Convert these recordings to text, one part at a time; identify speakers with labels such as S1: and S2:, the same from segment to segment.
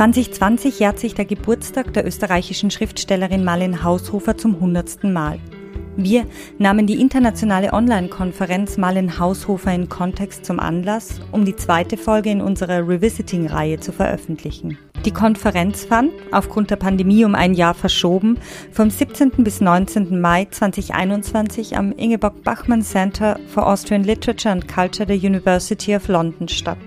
S1: 2020 jährt sich der Geburtstag der österreichischen Schriftstellerin Marlene Haushofer zum hundertsten Mal. Wir nahmen die internationale Online-Konferenz Marlene Haushofer in Kontext zum Anlass, um die zweite Folge in unserer Revisiting-Reihe zu veröffentlichen. Die Konferenz fand, aufgrund der Pandemie um ein Jahr verschoben, vom 17. bis 19. Mai 2021 am Ingeborg Bachmann Center for Austrian Literature and Culture der University of London statt.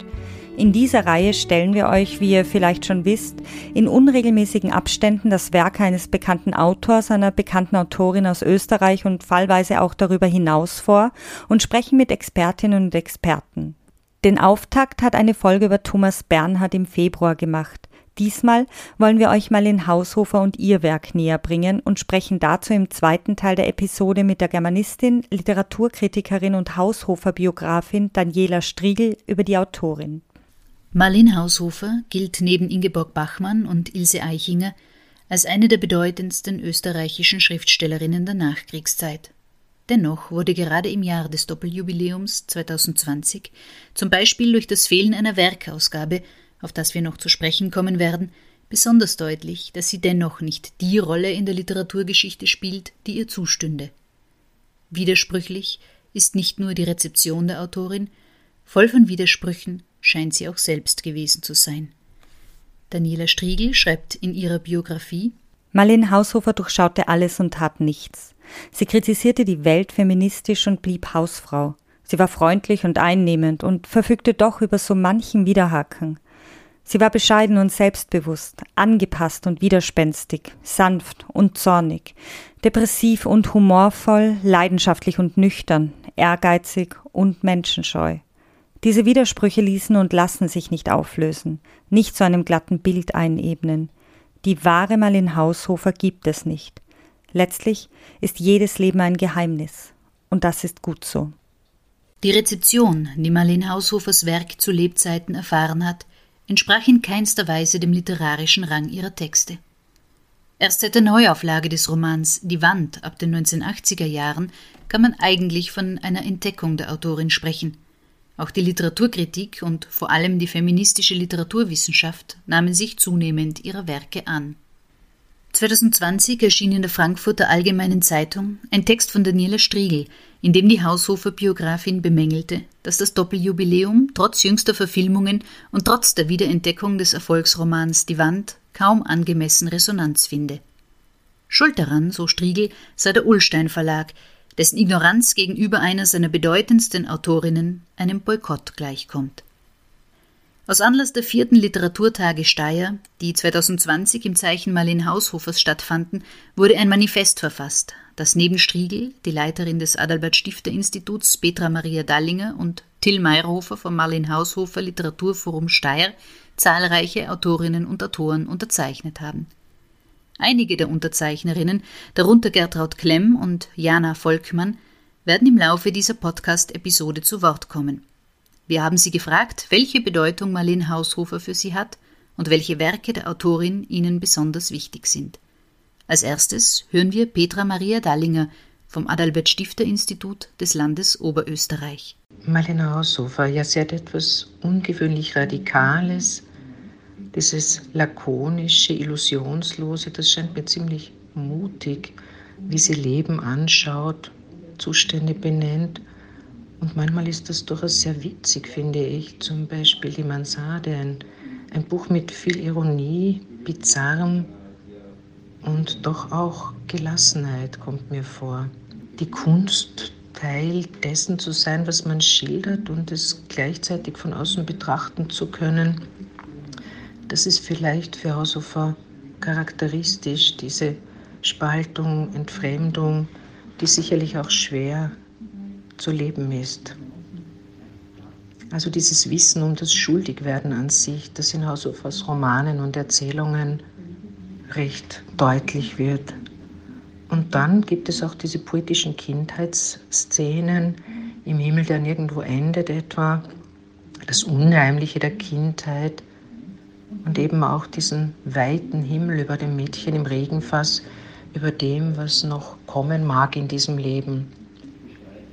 S1: In dieser Reihe stellen wir euch, wie ihr vielleicht schon wisst, in unregelmäßigen Abständen das Werk eines bekannten Autors, einer bekannten Autorin aus Österreich und fallweise auch darüber hinaus vor und sprechen mit Expertinnen und Experten. Den Auftakt hat eine Folge über Thomas Bernhard im Februar gemacht. Diesmal wollen wir euch mal in Haushofer und ihr Werk näher bringen und sprechen dazu im zweiten Teil der Episode mit der Germanistin, Literaturkritikerin und Haushofer-Biografin Daniela Striegel über die Autorin.
S2: Marlene Haushofer gilt neben Ingeborg Bachmann und Ilse Eichinger als eine der bedeutendsten österreichischen Schriftstellerinnen der Nachkriegszeit. Dennoch wurde gerade im Jahr des Doppeljubiläums 2020 zum Beispiel durch das Fehlen einer Werkausgabe, auf das wir noch zu sprechen kommen werden, besonders deutlich, dass sie dennoch nicht die Rolle in der Literaturgeschichte spielt, die ihr zustünde. Widersprüchlich ist nicht nur die Rezeption der Autorin, voll von Widersprüchen scheint sie auch selbst gewesen zu sein. Daniela Striegel schreibt in ihrer Biografie
S1: Marlene Haushofer durchschaute alles und tat nichts. Sie kritisierte die Welt feministisch und blieb Hausfrau. Sie war freundlich und einnehmend und verfügte doch über so manchen Widerhaken. Sie war bescheiden und selbstbewusst, angepasst und widerspenstig, sanft und zornig, depressiv und humorvoll, leidenschaftlich und nüchtern, ehrgeizig und menschenscheu. Diese Widersprüche ließen und lassen sich nicht auflösen, nicht zu einem glatten Bild einebnen. Die wahre Marlene Haushofer gibt es nicht. Letztlich ist jedes Leben ein Geheimnis. Und das ist gut so.
S2: Die Rezeption, die Marlene Haushofers Werk zu Lebzeiten erfahren hat, entsprach in keinster Weise dem literarischen Rang ihrer Texte. Erst seit der Neuauflage des Romans Die Wand ab den 1980er Jahren kann man eigentlich von einer Entdeckung der Autorin sprechen. Auch die Literaturkritik und vor allem die feministische Literaturwissenschaft nahmen sich zunehmend ihrer Werke an. 2020 erschien in der Frankfurter Allgemeinen Zeitung ein Text von Daniela Striegel, in dem die Haushofer-Biografin bemängelte, dass das Doppeljubiläum trotz jüngster Verfilmungen und trotz der Wiederentdeckung des Erfolgsromans Die Wand kaum angemessen Resonanz finde. Schuld daran, so Striegel, sei der Ullstein Verlag, dessen Ignoranz gegenüber einer seiner bedeutendsten Autorinnen einem Boykott gleichkommt. Aus Anlass der vierten Literaturtage Steyr, die 2020 im Zeichen Marlene Haushofers stattfanden, wurde ein Manifest verfasst, das neben Striegel, die Leiterin des Adalbert Stifter Instituts Petra Maria Dallinger und Till Meyerhofer vom Marlene Haushofer Literaturforum Steyr zahlreiche Autorinnen und Autoren unterzeichnet haben. Einige der Unterzeichnerinnen, darunter Gertraud Klemm und Jana Volkmann, werden im Laufe dieser Podcast-Episode zu Wort kommen. Wir haben sie gefragt, welche Bedeutung Marlene Haushofer für sie hat und welche Werke der Autorin ihnen besonders wichtig sind. Als erstes hören wir Petra Maria Dallinger vom Adalbert Stifter Institut des Landes Oberösterreich.
S3: Marlene Haushofer, ja, sie hat etwas ungewöhnlich Radikales, dieses lakonische, illusionslose, das scheint mir ziemlich mutig, wie sie Leben anschaut, Zustände benennt. Und manchmal ist das durchaus sehr witzig, finde ich. Zum Beispiel die Mansarde, ein, ein Buch mit viel Ironie, Bizarrem und doch auch Gelassenheit kommt mir vor. Die Kunst, Teil dessen zu sein, was man schildert und es gleichzeitig von außen betrachten zu können, das ist vielleicht für Haushofer charakteristisch, diese Spaltung, Entfremdung, die sicherlich auch schwer zu leben ist. Also dieses Wissen um das Schuldigwerden an sich, das in Haushofers Romanen und Erzählungen recht deutlich wird. Und dann gibt es auch diese poetischen Kindheitsszenen im Himmel, der nirgendwo endet etwa, das Unheimliche der Kindheit, und eben auch diesen weiten Himmel über dem Mädchen im Regenfass, über dem, was noch kommen mag in diesem Leben.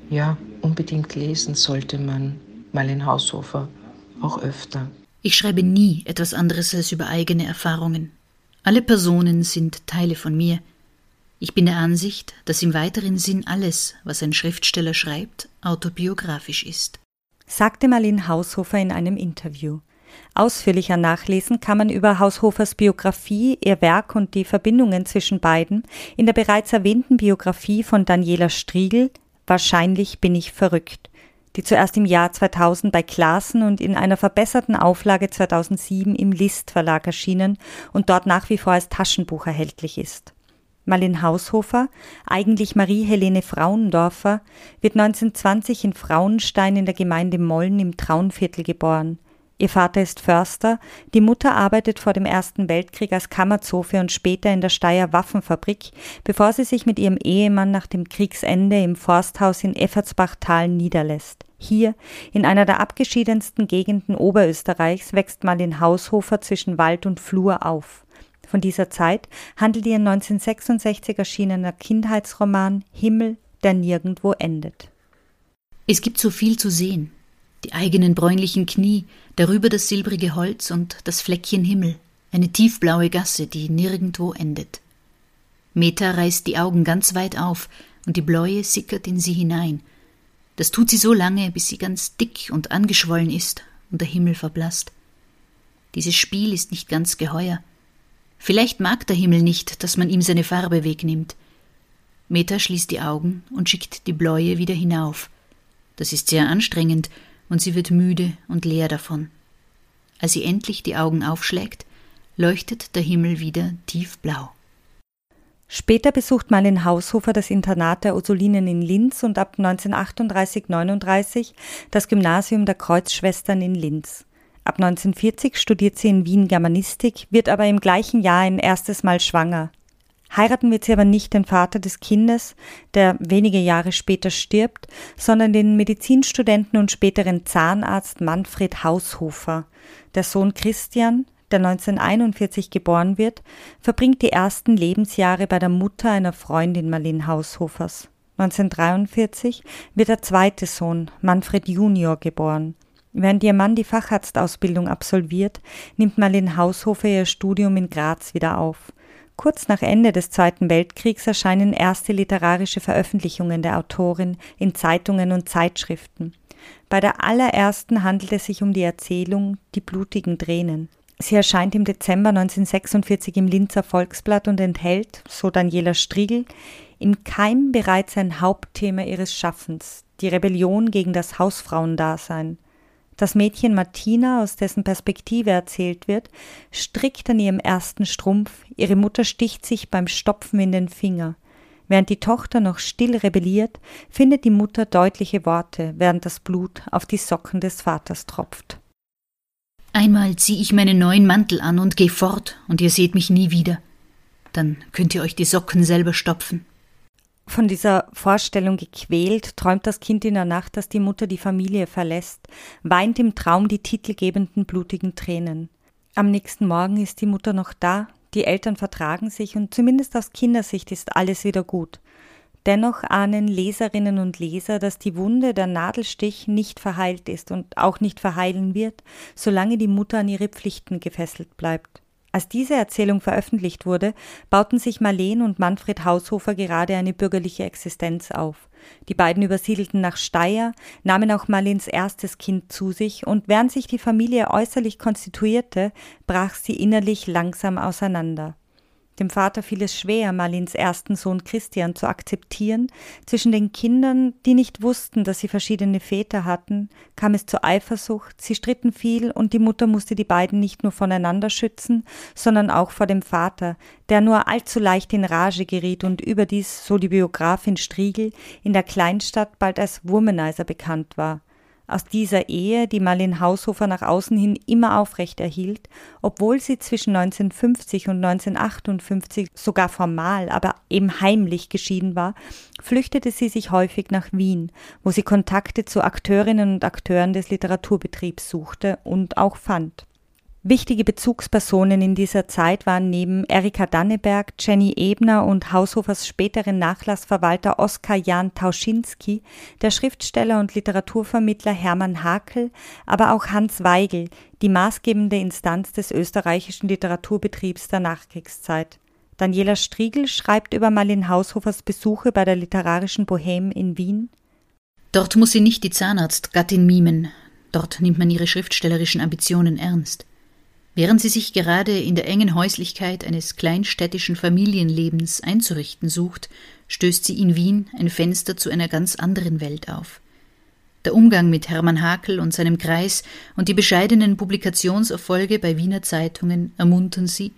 S3: Ja, unbedingt lesen sollte man Marlene Haushofer auch öfter.
S2: Ich schreibe nie etwas anderes als über eigene Erfahrungen. Alle Personen sind Teile von mir. Ich bin der Ansicht, dass im weiteren Sinn alles, was ein Schriftsteller schreibt, autobiografisch ist.
S1: Sagte Marlene Haushofer in einem Interview. Ausführlicher nachlesen kann man über Haushofers Biografie, ihr Werk und die Verbindungen zwischen beiden in der bereits erwähnten Biografie von Daniela Striegel Wahrscheinlich bin ich verrückt, die zuerst im Jahr 2000 bei Klassen und in einer verbesserten Auflage 2007 im List Verlag erschienen und dort nach wie vor als Taschenbuch erhältlich ist. Marlin Haushofer, eigentlich Marie-Helene Frauendorfer, wird 1920 in Frauenstein in der Gemeinde Molln im Traunviertel geboren. Ihr Vater ist Förster, die Mutter arbeitet vor dem Ersten Weltkrieg als Kammerzofe und später in der Steyr Waffenfabrik, bevor sie sich mit ihrem Ehemann nach dem Kriegsende im Forsthaus in Effertsbachtal niederlässt. Hier, in einer der abgeschiedensten Gegenden Oberösterreichs, wächst Marlin Haushofer zwischen Wald und Flur auf. Von dieser Zeit handelt ihr 1966 erschienener Kindheitsroman Himmel, der nirgendwo endet.
S2: Es gibt so viel zu sehen, die eigenen bräunlichen Knie, darüber das silbrige Holz und das Fleckchen Himmel, eine tiefblaue Gasse, die nirgendwo endet. Meta reißt die Augen ganz weit auf, und die Bläue sickert in sie hinein. Das tut sie so lange, bis sie ganz dick und angeschwollen ist und der Himmel verblasst. Dieses Spiel ist nicht ganz geheuer. Vielleicht mag der Himmel nicht, dass man ihm seine Farbe wegnimmt. Meta schließt die Augen und schickt die Bläue wieder hinauf. Das ist sehr anstrengend, und sie wird müde und leer davon. Als sie endlich die Augen aufschlägt, leuchtet der Himmel wieder tiefblau.
S1: Später besucht Marlin Haushofer das Internat der Ursulinen in Linz und ab 1938-39 das Gymnasium der Kreuzschwestern in Linz. Ab 1940 studiert sie in Wien Germanistik, wird aber im gleichen Jahr ein erstes Mal schwanger. Heiraten wird sie aber nicht den Vater des Kindes, der wenige Jahre später stirbt, sondern den Medizinstudenten und späteren Zahnarzt Manfred Haushofer. Der Sohn Christian, der 1941 geboren wird, verbringt die ersten Lebensjahre bei der Mutter einer Freundin Marlene Haushofers. 1943 wird der zweite Sohn, Manfred Junior, geboren. Während ihr Mann die Facharztausbildung absolviert, nimmt Marlene Haushofer ihr Studium in Graz wieder auf. Kurz nach Ende des Zweiten Weltkriegs erscheinen erste literarische Veröffentlichungen der Autorin in Zeitungen und Zeitschriften. Bei der allerersten handelt es sich um die Erzählung Die blutigen Tränen. Sie erscheint im Dezember 1946 im Linzer Volksblatt und enthält, so Daniela Striegel, im Keim bereits ein Hauptthema ihres Schaffens, die Rebellion gegen das Hausfrauendasein. Das Mädchen Martina, aus dessen Perspektive erzählt wird, strickt an ihrem ersten Strumpf, ihre Mutter sticht sich beim Stopfen in den Finger. Während die Tochter noch still rebelliert, findet die Mutter deutliche Worte, während das Blut auf die Socken des Vaters tropft.
S2: Einmal zieh ich meinen neuen Mantel an und geh fort, und ihr seht mich nie wieder. Dann könnt ihr euch die Socken selber stopfen.
S1: Von dieser Vorstellung gequält, träumt das Kind in der Nacht, dass die Mutter die Familie verlässt, weint im Traum die titelgebenden blutigen Tränen. Am nächsten Morgen ist die Mutter noch da, die Eltern vertragen sich und zumindest aus Kindersicht ist alles wieder gut. Dennoch ahnen Leserinnen und Leser, dass die Wunde, der Nadelstich nicht verheilt ist und auch nicht verheilen wird, solange die Mutter an ihre Pflichten gefesselt bleibt. Als diese Erzählung veröffentlicht wurde, bauten sich Marleen und Manfred Haushofer gerade eine bürgerliche Existenz auf. Die beiden übersiedelten nach Steyr, nahmen auch Marleens erstes Kind zu sich, und während sich die Familie äußerlich konstituierte, brach sie innerlich langsam auseinander. Dem Vater fiel es schwer, Marlins ersten Sohn Christian zu akzeptieren. Zwischen den Kindern, die nicht wussten, dass sie verschiedene Väter hatten, kam es zur Eifersucht, sie stritten viel und die Mutter musste die beiden nicht nur voneinander schützen, sondern auch vor dem Vater, der nur allzu leicht in Rage geriet und überdies, so die Biografin Striegel, in der Kleinstadt bald als Womanizer bekannt war aus dieser Ehe, die Marlene Haushofer nach außen hin immer aufrecht erhielt, obwohl sie zwischen 1950 und 1958 sogar formal, aber eben heimlich geschieden war, flüchtete sie sich häufig nach Wien, wo sie Kontakte zu Akteurinnen und Akteuren des Literaturbetriebs suchte und auch fand. Wichtige Bezugspersonen in dieser Zeit waren neben Erika Danneberg, Jenny Ebner und Haushofers späteren Nachlassverwalter Oskar Jan Tauschinski, der Schriftsteller und Literaturvermittler Hermann Hakel, aber auch Hans Weigel, die maßgebende Instanz des österreichischen Literaturbetriebs der Nachkriegszeit. Daniela Striegel schreibt über Marlene Haushofers Besuche bei der literarischen Bohème in Wien.
S2: Dort muss sie nicht die Zahnarztgattin mimen, dort nimmt man ihre schriftstellerischen Ambitionen ernst. Während sie sich gerade in der engen Häuslichkeit eines kleinstädtischen Familienlebens einzurichten sucht, stößt sie in Wien ein Fenster zu einer ganz anderen Welt auf. Der Umgang mit Hermann Hakel und seinem Kreis und die bescheidenen Publikationserfolge bei Wiener Zeitungen ermuntern sie,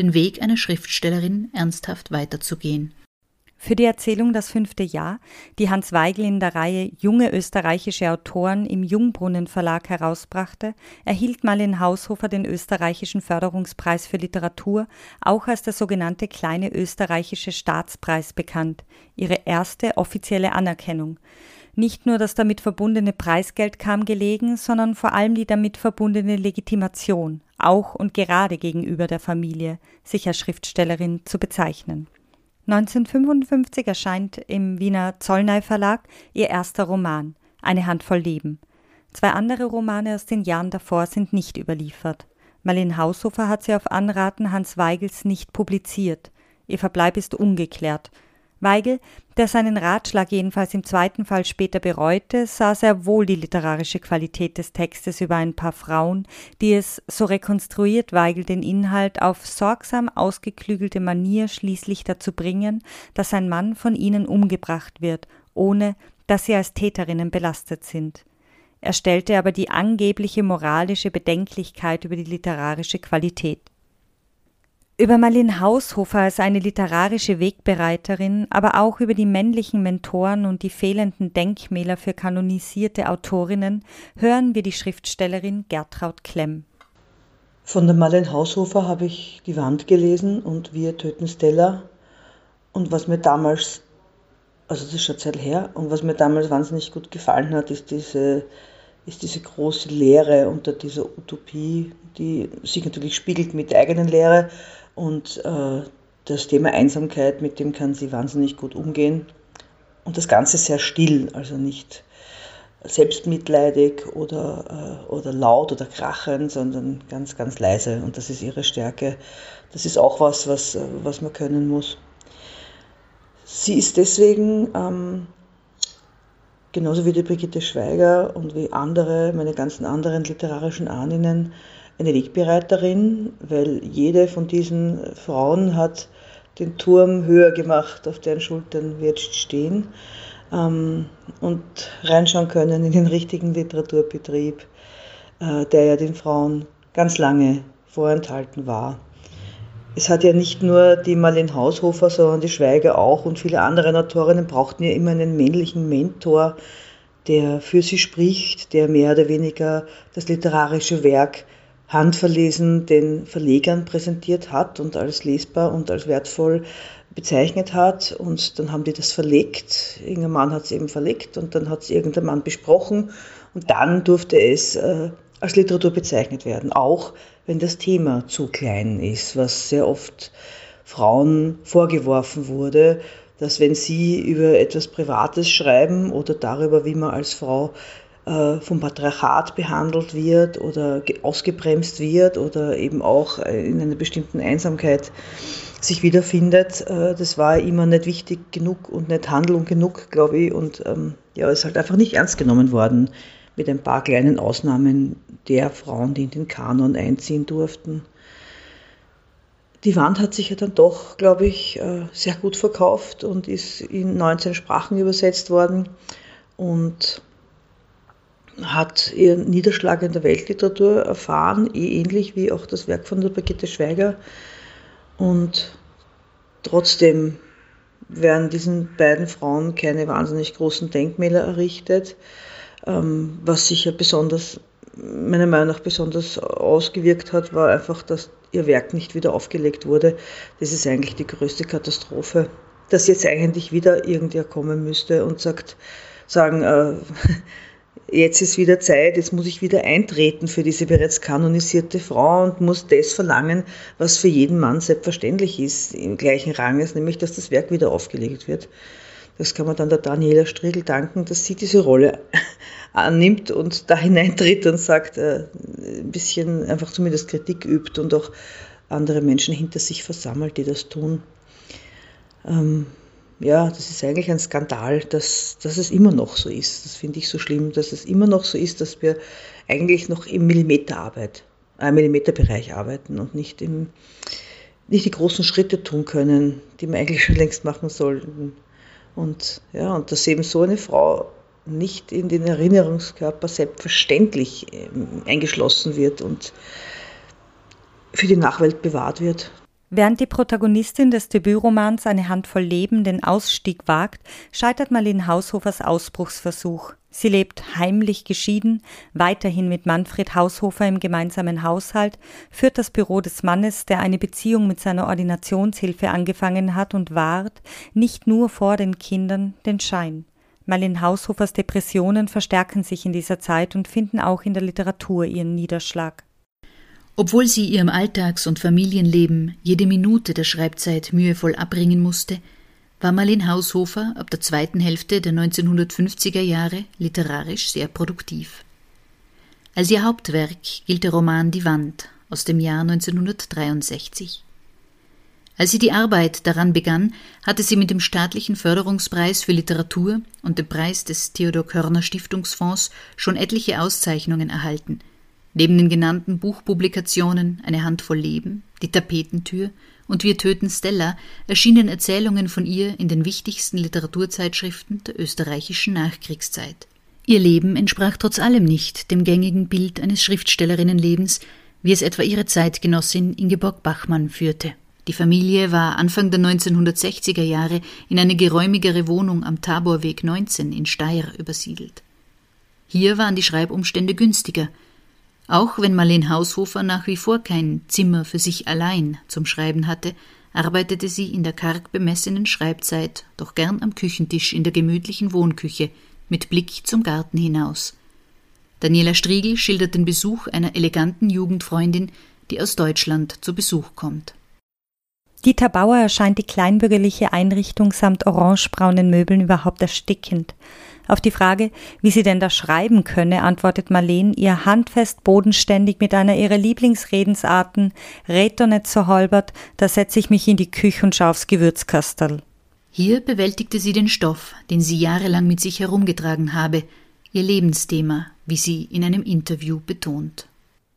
S2: den Weg einer Schriftstellerin ernsthaft weiterzugehen.
S1: Für die Erzählung Das fünfte Jahr, die Hans Weigel in der Reihe Junge österreichische Autoren im Jungbrunnen Verlag herausbrachte, erhielt Marlene Haushofer den österreichischen Förderungspreis für Literatur, auch als der sogenannte kleine österreichische Staatspreis bekannt, ihre erste offizielle Anerkennung. Nicht nur das damit verbundene Preisgeld kam gelegen, sondern vor allem die damit verbundene Legitimation, auch und gerade gegenüber der Familie, sich als Schriftstellerin zu bezeichnen. 1955 erscheint im Wiener Zollnei Verlag ihr erster Roman, Eine Handvoll Leben. Zwei andere Romane aus den Jahren davor sind nicht überliefert. Marlene Haushofer hat sie auf Anraten Hans Weigels nicht publiziert. Ihr Verbleib ist ungeklärt. Weigel, der seinen Ratschlag jedenfalls im zweiten Fall später bereute, sah sehr wohl die literarische Qualität des Textes über ein paar Frauen, die es, so rekonstruiert Weigel den Inhalt, auf sorgsam ausgeklügelte Manier schließlich dazu bringen, dass ein Mann von ihnen umgebracht wird, ohne dass sie als Täterinnen belastet sind. Er stellte aber die angebliche moralische Bedenklichkeit über die literarische Qualität. Über Marlene Haushofer als eine literarische Wegbereiterin, aber auch über die männlichen Mentoren und die fehlenden Denkmäler für kanonisierte Autorinnen hören wir die Schriftstellerin Gertraud Klemm.
S4: Von der Marlene Haushofer habe ich Die Wand gelesen und Wir töten Stella. Und was mir damals, also das ist schon Zeit her, und was mir damals wahnsinnig gut gefallen hat, ist diese, ist diese große Lehre unter dieser Utopie, die sich natürlich spiegelt mit der eigenen Lehre und äh, das Thema Einsamkeit, mit dem kann sie wahnsinnig gut umgehen. Und das Ganze sehr still, also nicht selbstmitleidig oder, äh, oder laut oder krachend, sondern ganz, ganz leise. Und das ist ihre Stärke. Das ist auch was, was, was man können muss. Sie ist deswegen, ähm, genauso wie die Brigitte Schweiger und wie andere, meine ganzen anderen literarischen Ahninnen, eine Wegbereiterin, weil jede von diesen Frauen hat den Turm höher gemacht, auf deren Schultern wir jetzt stehen ähm, und reinschauen können in den richtigen Literaturbetrieb, äh, der ja den Frauen ganz lange vorenthalten war. Es hat ja nicht nur die Marlene Haushofer, sondern die Schweiger auch und viele andere Autorinnen brauchten ja immer einen männlichen Mentor, der für sie spricht, der mehr oder weniger das literarische Werk handverlesen den Verlegern präsentiert hat und als lesbar und als wertvoll bezeichnet hat. Und dann haben die das verlegt. Irgendein Mann hat es eben verlegt und dann hat es irgendein Mann besprochen. Und dann durfte es äh, als Literatur bezeichnet werden, auch wenn das Thema zu klein ist, was sehr oft Frauen vorgeworfen wurde, dass wenn sie über etwas Privates schreiben oder darüber, wie man als Frau vom Patriarchat behandelt wird oder ausgebremst wird oder eben auch äh, in einer bestimmten Einsamkeit sich wiederfindet. Äh, das war immer nicht wichtig genug und nicht Handlung genug, glaube ich. Und ähm, ja, ist halt einfach nicht ernst genommen worden mit ein paar kleinen Ausnahmen der Frauen, die in den Kanon einziehen durften. Die Wand hat sich ja dann doch, glaube ich, sehr gut verkauft und ist in 19 Sprachen übersetzt worden. Und hat ihren Niederschlag in der Weltliteratur erfahren, eh ähnlich wie auch das Werk von der Brigitte Schweiger. Und trotzdem werden diesen beiden Frauen keine wahnsinnig großen Denkmäler errichtet, ähm, was sich ja besonders, meiner Meinung nach besonders ausgewirkt hat, war einfach, dass ihr Werk nicht wieder aufgelegt wurde. Das ist eigentlich die größte Katastrophe, dass jetzt eigentlich wieder irgendwer kommen müsste und sagt, sagen, äh, jetzt ist wieder Zeit, jetzt muss ich wieder eintreten für diese bereits kanonisierte Frau und muss das verlangen, was für jeden Mann selbstverständlich ist, im gleichen Rang ist, nämlich dass das Werk wieder aufgelegt wird. Das kann man dann der Daniela Striegel danken, dass sie diese Rolle annimmt und da hineintritt und sagt, äh, ein bisschen einfach zumindest Kritik übt und auch andere Menschen hinter sich versammelt, die das tun. Ähm, ja, das ist eigentlich ein Skandal, dass, dass es immer noch so ist. Das finde ich so schlimm, dass es immer noch so ist, dass wir eigentlich noch im Millimeterarbeit, äh, Millimeterbereich arbeiten und nicht, im, nicht die großen Schritte tun können, die wir eigentlich schon längst machen sollten. Und ja, und dass eben so eine Frau nicht in den Erinnerungskörper selbstverständlich ähm, eingeschlossen wird und für die Nachwelt bewahrt wird.
S1: Während die Protagonistin des Debütromans Eine Handvoll Leben den Ausstieg wagt, scheitert Marlene Haushofers Ausbruchsversuch. Sie lebt heimlich geschieden, weiterhin mit Manfred Haushofer im gemeinsamen Haushalt, führt das Büro des Mannes, der eine Beziehung mit seiner Ordinationshilfe angefangen hat und wahrt, nicht nur vor den Kindern, den Schein. Marlene Haushofers Depressionen verstärken sich in dieser Zeit und finden auch in der Literatur ihren Niederschlag.
S2: Obwohl sie ihrem Alltags- und Familienleben jede Minute der Schreibzeit mühevoll abbringen musste, war Marlene Haushofer ab der zweiten Hälfte der 1950er Jahre literarisch sehr produktiv. Als ihr Hauptwerk gilt der Roman Die Wand aus dem Jahr 1963. Als sie die Arbeit daran begann, hatte sie mit dem staatlichen Förderungspreis für Literatur und dem Preis des Theodor Körner Stiftungsfonds schon etliche Auszeichnungen erhalten – Neben den genannten Buchpublikationen Eine Handvoll Leben, Die Tapetentür und Wir töten Stella erschienen Erzählungen von ihr in den wichtigsten Literaturzeitschriften der österreichischen Nachkriegszeit. Ihr Leben entsprach trotz allem nicht dem gängigen Bild eines Schriftstellerinnenlebens, wie es etwa ihre Zeitgenossin Ingeborg Bachmann führte. Die Familie war Anfang der 1960er Jahre in eine geräumigere Wohnung am Taborweg 19 in Steyr übersiedelt. Hier waren die Schreibumstände günstiger – auch wenn Marlene Haushofer nach wie vor kein Zimmer für sich allein zum Schreiben hatte, arbeitete sie in der karg bemessenen Schreibzeit doch gern am Küchentisch in der gemütlichen Wohnküche mit Blick zum Garten hinaus. Daniela Striegel schildert den Besuch einer eleganten Jugendfreundin, die aus Deutschland zu Besuch kommt.
S1: Dieter Bauer erscheint die kleinbürgerliche Einrichtung samt orangebraunen Möbeln überhaupt erstickend. Auf die Frage, wie sie denn da schreiben könne, antwortet Marleen ihr handfest bodenständig mit einer ihrer Lieblingsredensarten, red doch nicht so holbert, da setze ich mich in die Küche und schau aufs Gewürzkastel.
S2: Hier bewältigte sie den Stoff, den sie jahrelang mit sich herumgetragen habe, ihr Lebensthema, wie sie in einem Interview betont.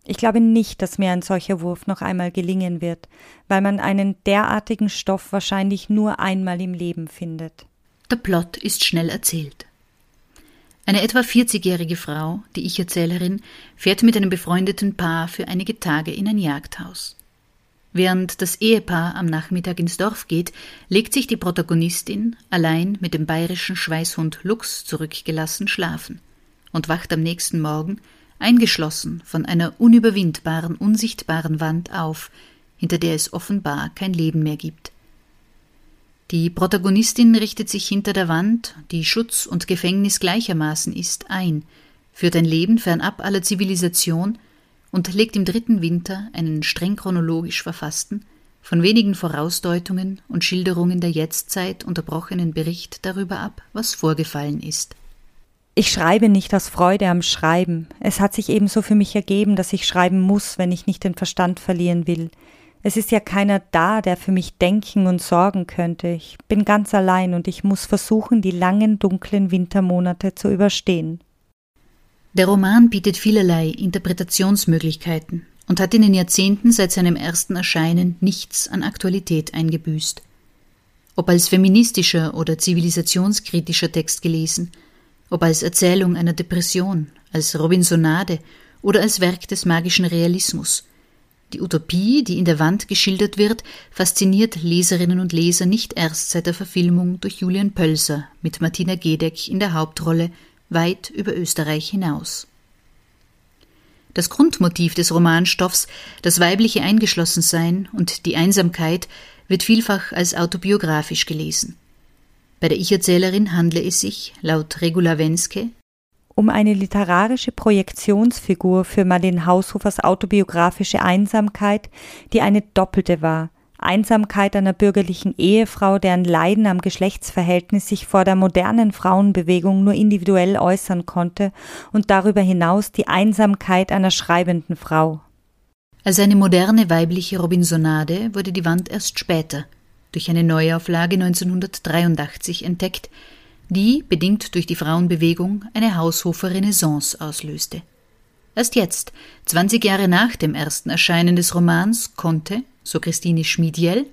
S1: Ich glaube nicht, dass mir ein solcher Wurf noch einmal gelingen wird, weil man einen derartigen Stoff wahrscheinlich nur einmal im Leben findet.
S2: Der Plot ist schnell erzählt. Eine etwa 40-jährige Frau, die Ich-Erzählerin, fährt mit einem befreundeten Paar für einige Tage in ein Jagdhaus. Während das Ehepaar am Nachmittag ins Dorf geht, legt sich die Protagonistin allein mit dem bayerischen Schweißhund Lux zurückgelassen schlafen und wacht am nächsten Morgen eingeschlossen von einer unüberwindbaren, unsichtbaren Wand auf, hinter der es offenbar kein Leben mehr gibt. Die Protagonistin richtet sich hinter der Wand, die Schutz und Gefängnis gleichermaßen ist, ein, führt ein Leben fernab aller Zivilisation und legt im dritten Winter einen streng chronologisch verfassten, von wenigen Vorausdeutungen und Schilderungen der Jetztzeit unterbrochenen Bericht darüber ab, was vorgefallen ist.
S1: Ich schreibe nicht aus Freude am Schreiben. Es hat sich ebenso für mich ergeben, dass ich schreiben muss, wenn ich nicht den Verstand verlieren will. Es ist ja keiner da, der für mich denken und sorgen könnte. Ich bin ganz allein und ich muss versuchen, die langen, dunklen Wintermonate zu überstehen.
S2: Der Roman bietet vielerlei Interpretationsmöglichkeiten und hat in den Jahrzehnten seit seinem ersten Erscheinen nichts an Aktualität eingebüßt. Ob als feministischer oder zivilisationskritischer Text gelesen, ob als Erzählung einer Depression, als Robinsonade oder als Werk des magischen Realismus – die Utopie, die in der Wand geschildert wird, fasziniert Leserinnen und Leser nicht erst seit der Verfilmung durch Julian Pölser mit Martina Gedeck in der Hauptrolle weit über Österreich hinaus. Das Grundmotiv des Romanstoffs, das weibliche Eingeschlossensein und die Einsamkeit, wird vielfach als autobiografisch gelesen. Bei der Ich-Erzählerin handle es sich, laut Regula Wenske,
S1: um eine literarische Projektionsfigur für Marlene Haushofers autobiografische Einsamkeit, die eine doppelte war. Einsamkeit einer bürgerlichen Ehefrau, deren Leiden am Geschlechtsverhältnis sich vor der modernen Frauenbewegung nur individuell äußern konnte und darüber hinaus die Einsamkeit einer schreibenden Frau.
S2: Als eine moderne weibliche Robinsonade wurde die Wand erst später, durch eine Neuauflage 1983 entdeckt, die, bedingt durch die Frauenbewegung, eine Haushofer Renaissance auslöste. Erst jetzt, 20 Jahre nach dem ersten Erscheinen des Romans, konnte, so Christine Schmiediel,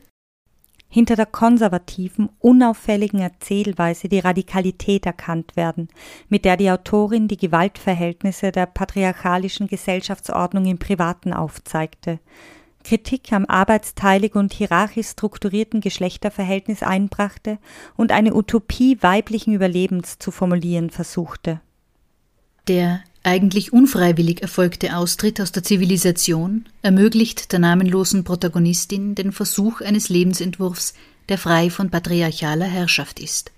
S1: hinter der konservativen, unauffälligen Erzählweise die Radikalität erkannt werden, mit der die Autorin die Gewaltverhältnisse der patriarchalischen Gesellschaftsordnung im Privaten aufzeigte, Kritik am arbeitsteilig und hierarchisch strukturierten Geschlechterverhältnis einbrachte und eine Utopie weiblichen Überlebens zu formulieren versuchte.
S2: Der eigentlich unfreiwillig erfolgte Austritt aus der Zivilisation ermöglicht der namenlosen Protagonistin den Versuch eines Lebensentwurfs, der frei von patriarchaler Herrschaft ist.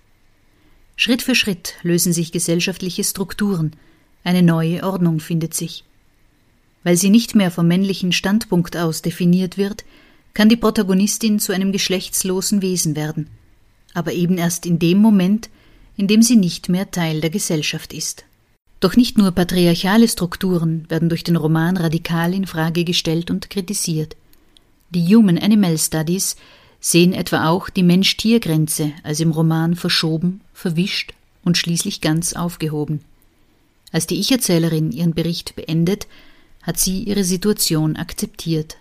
S2: Schritt für Schritt lösen sich gesellschaftliche Strukturen, eine neue Ordnung findet sich. Weil sie nicht mehr vom männlichen Standpunkt aus definiert wird, kann die Protagonistin zu einem geschlechtslosen Wesen werden, aber eben erst in dem Moment, in dem sie nicht mehr Teil der Gesellschaft ist. Doch nicht nur patriarchale Strukturen werden durch den Roman radikal in Frage gestellt und kritisiert. Die Human Animal Studies sehen etwa auch die Mensch-Tier-Grenze als im Roman verschoben, verwischt und schließlich ganz aufgehoben. Als die Ich-Erzählerin ihren Bericht beendet, hat sie ihre Situation akzeptiert.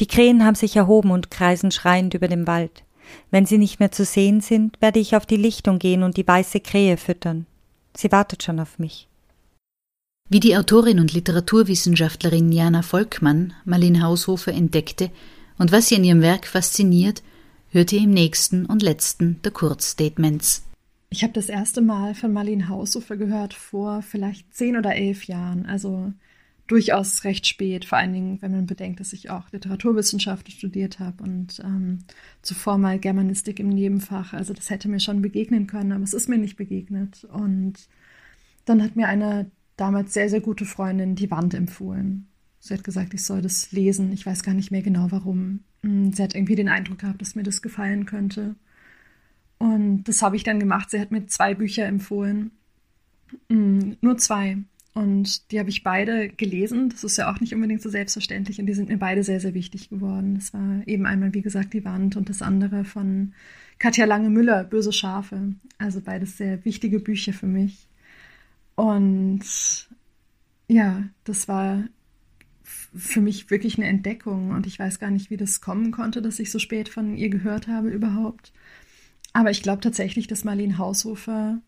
S1: Die Krähen haben sich erhoben und kreisen schreiend über dem Wald. Wenn sie nicht mehr zu sehen sind, werde ich auf die Lichtung gehen und die weiße Krähe füttern. Sie wartet schon auf mich.
S2: Wie die Autorin und Literaturwissenschaftlerin Jana Volkmann Marlene Haushofer entdeckte und was sie in ihrem Werk fasziniert, hört ihr im nächsten und letzten der Kurzstatements.
S5: Ich habe das erste Mal von Marlene Haushofer gehört vor vielleicht zehn oder elf Jahren, also durchaus recht spät, vor allen Dingen, wenn man bedenkt, dass ich auch Literaturwissenschaft studiert habe und ähm, zuvor mal Germanistik im Nebenfach. Also das hätte mir schon begegnen können, aber es ist mir nicht begegnet. Und dann hat mir eine damals sehr, sehr gute Freundin die Wand empfohlen. Sie hat gesagt, ich soll das lesen. Ich weiß gar nicht mehr genau warum. Hm, sie hat irgendwie den Eindruck gehabt, dass mir das gefallen könnte. Und das habe ich dann gemacht. Sie hat mir zwei Bücher empfohlen. Hm, nur zwei. Und die habe ich beide gelesen. Das ist ja auch nicht unbedingt so selbstverständlich. Und die sind mir beide sehr, sehr wichtig geworden. Das war eben einmal, wie gesagt, die Wand und das andere von Katja Lange-Müller, Böse Schafe. Also beides sehr wichtige Bücher für mich. Und ja, das war für mich wirklich eine Entdeckung. Und ich weiß gar nicht, wie das kommen konnte, dass ich so spät von ihr gehört habe überhaupt. Aber ich glaube tatsächlich, dass Marlene Haushofer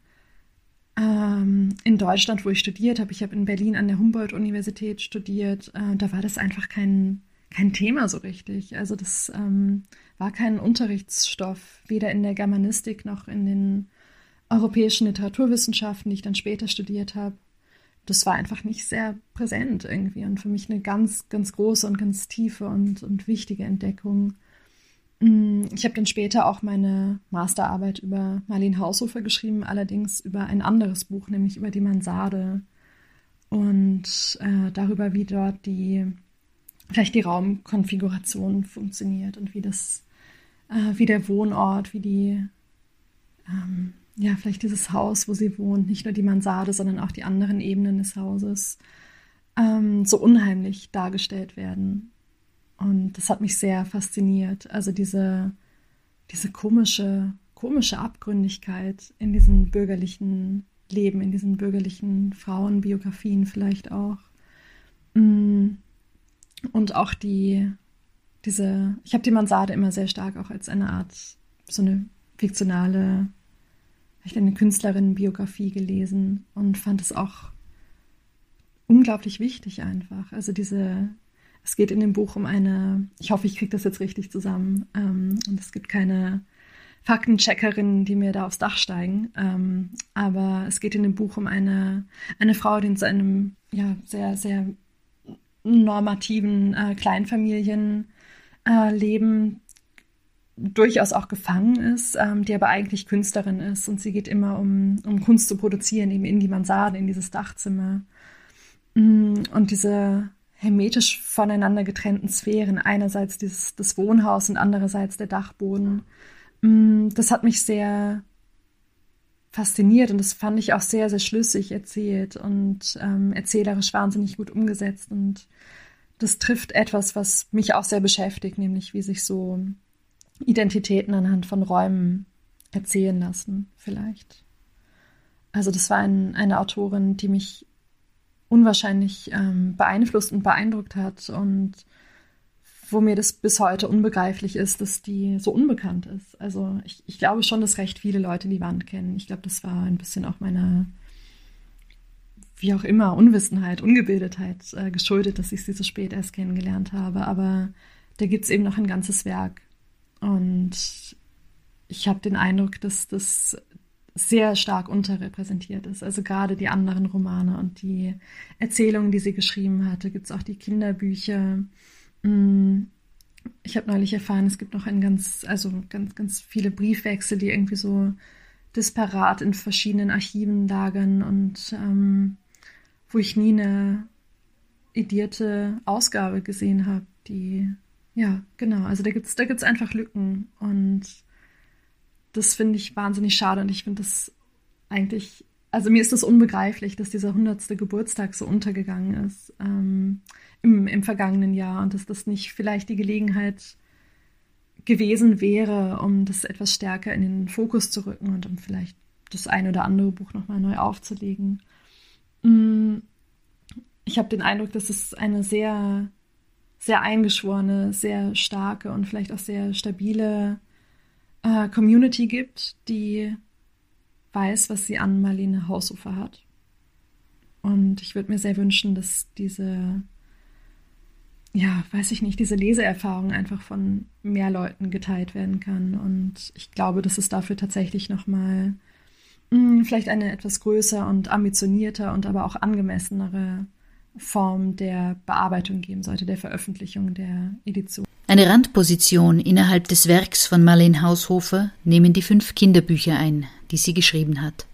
S5: ähm, in Deutschland, wo ich studiert habe, ich habe in Berlin an der Humboldt-Universität studiert, äh, da war das einfach kein, kein Thema so richtig. Also das ähm, war kein Unterrichtsstoff, weder in der Germanistik noch in den europäischen Literaturwissenschaften, die ich dann später studiert habe. Das war einfach nicht sehr präsent irgendwie und für mich eine ganz, ganz große und ganz tiefe und, und wichtige Entdeckung. Mm, ich habe dann später auch meine Masterarbeit über Marlene Haushofer geschrieben, allerdings über ein anderes Buch, nämlich über die Mansarde und äh, darüber, wie dort die vielleicht die Raumkonfiguration funktioniert und wie das, äh, wie der Wohnort, wie die, ähm, ja, vielleicht dieses Haus, wo sie wohnt, nicht nur die Mansarde, sondern auch die anderen Ebenen des Hauses, ähm, so unheimlich dargestellt werden. Und das hat mich sehr fasziniert. Also diese, diese komische, komische Abgründigkeit in diesem bürgerlichen Leben, in diesen bürgerlichen Frauenbiografien vielleicht auch. Mm. Und auch die, diese, ich habe die Mansarde immer sehr stark auch als eine Art, so eine fiktionale, vielleicht eine Künstlerinnenbiografie gelesen und fand es auch unglaublich wichtig einfach. Also diese, es geht in dem Buch um eine, ich hoffe, ich kriege das jetzt richtig zusammen, ähm, und es gibt keine Faktencheckerinnen, die mir da aufs Dach steigen, ähm, aber es geht in dem Buch um eine, eine Frau, die in so einem ja, sehr, sehr normativen äh, Kleinfamilienleben durchaus auch gefangen ist, ähm, die aber eigentlich Künstlerin ist und sie geht immer um, um Kunst zu produzieren, eben in die Mansarde, in dieses Dachzimmer. Mm, und diese hermetisch voneinander getrennten Sphären, einerseits dieses, das Wohnhaus und andererseits der Dachboden, mm, das hat mich sehr fasziniert und das fand ich auch sehr, sehr schlüssig erzählt und ähm, erzählerisch wahnsinnig gut umgesetzt. Und das trifft etwas, was mich auch sehr beschäftigt, nämlich wie sich so Identitäten anhand von Räumen erzählen lassen, vielleicht. Also das war ein, eine Autorin, die mich unwahrscheinlich ähm, beeinflusst und beeindruckt hat und wo mir das bis heute unbegreiflich ist, dass die so unbekannt ist. Also ich, ich glaube schon, dass recht viele Leute die Wand kennen. Ich glaube, das war ein bisschen auch meiner, wie auch immer, Unwissenheit, Ungebildetheit äh, geschuldet, dass ich sie so spät erst kennengelernt habe. Aber da gibt es eben noch ein ganzes Werk. Und ich habe den Eindruck, dass das sehr stark unterrepräsentiert ist. Also gerade die anderen Romane und die Erzählungen, die sie geschrieben hatte, gibt es auch die Kinderbücher. Mm, ich habe neulich erfahren, es gibt noch ein ganz, also ganz, ganz viele Briefwechsel, die irgendwie so disparat in verschiedenen Archiven lagern und ähm, wo ich nie eine edierte Ausgabe gesehen habe, die ja, genau. Also da gibt's da gibt's einfach Lücken und das finde ich wahnsinnig schade und ich finde das eigentlich, also mir ist das unbegreiflich, dass dieser hundertste Geburtstag so untergegangen ist ähm, im, im vergangenen Jahr und dass das nicht vielleicht die Gelegenheit gewesen wäre, um das etwas stärker in den Fokus zu rücken und um vielleicht das ein oder andere Buch nochmal neu aufzulegen. Mm, ich habe den Eindruck, dass es eine sehr sehr eingeschworene, sehr starke und vielleicht auch sehr stabile äh, Community gibt, die weiß, was sie an Marlene Haushofer hat. Und ich würde mir sehr wünschen, dass diese, ja, weiß ich nicht, diese Leseerfahrung einfach von mehr Leuten geteilt werden kann. Und ich glaube, dass es dafür tatsächlich nochmal hm, vielleicht eine etwas größer und ambitionierter und aber auch angemessenere Form der Bearbeitung geben sollte, der Veröffentlichung der Edition.
S2: Eine Randposition innerhalb des Werks von Marlene Haushofer nehmen die fünf Kinderbücher ein, die sie geschrieben hat.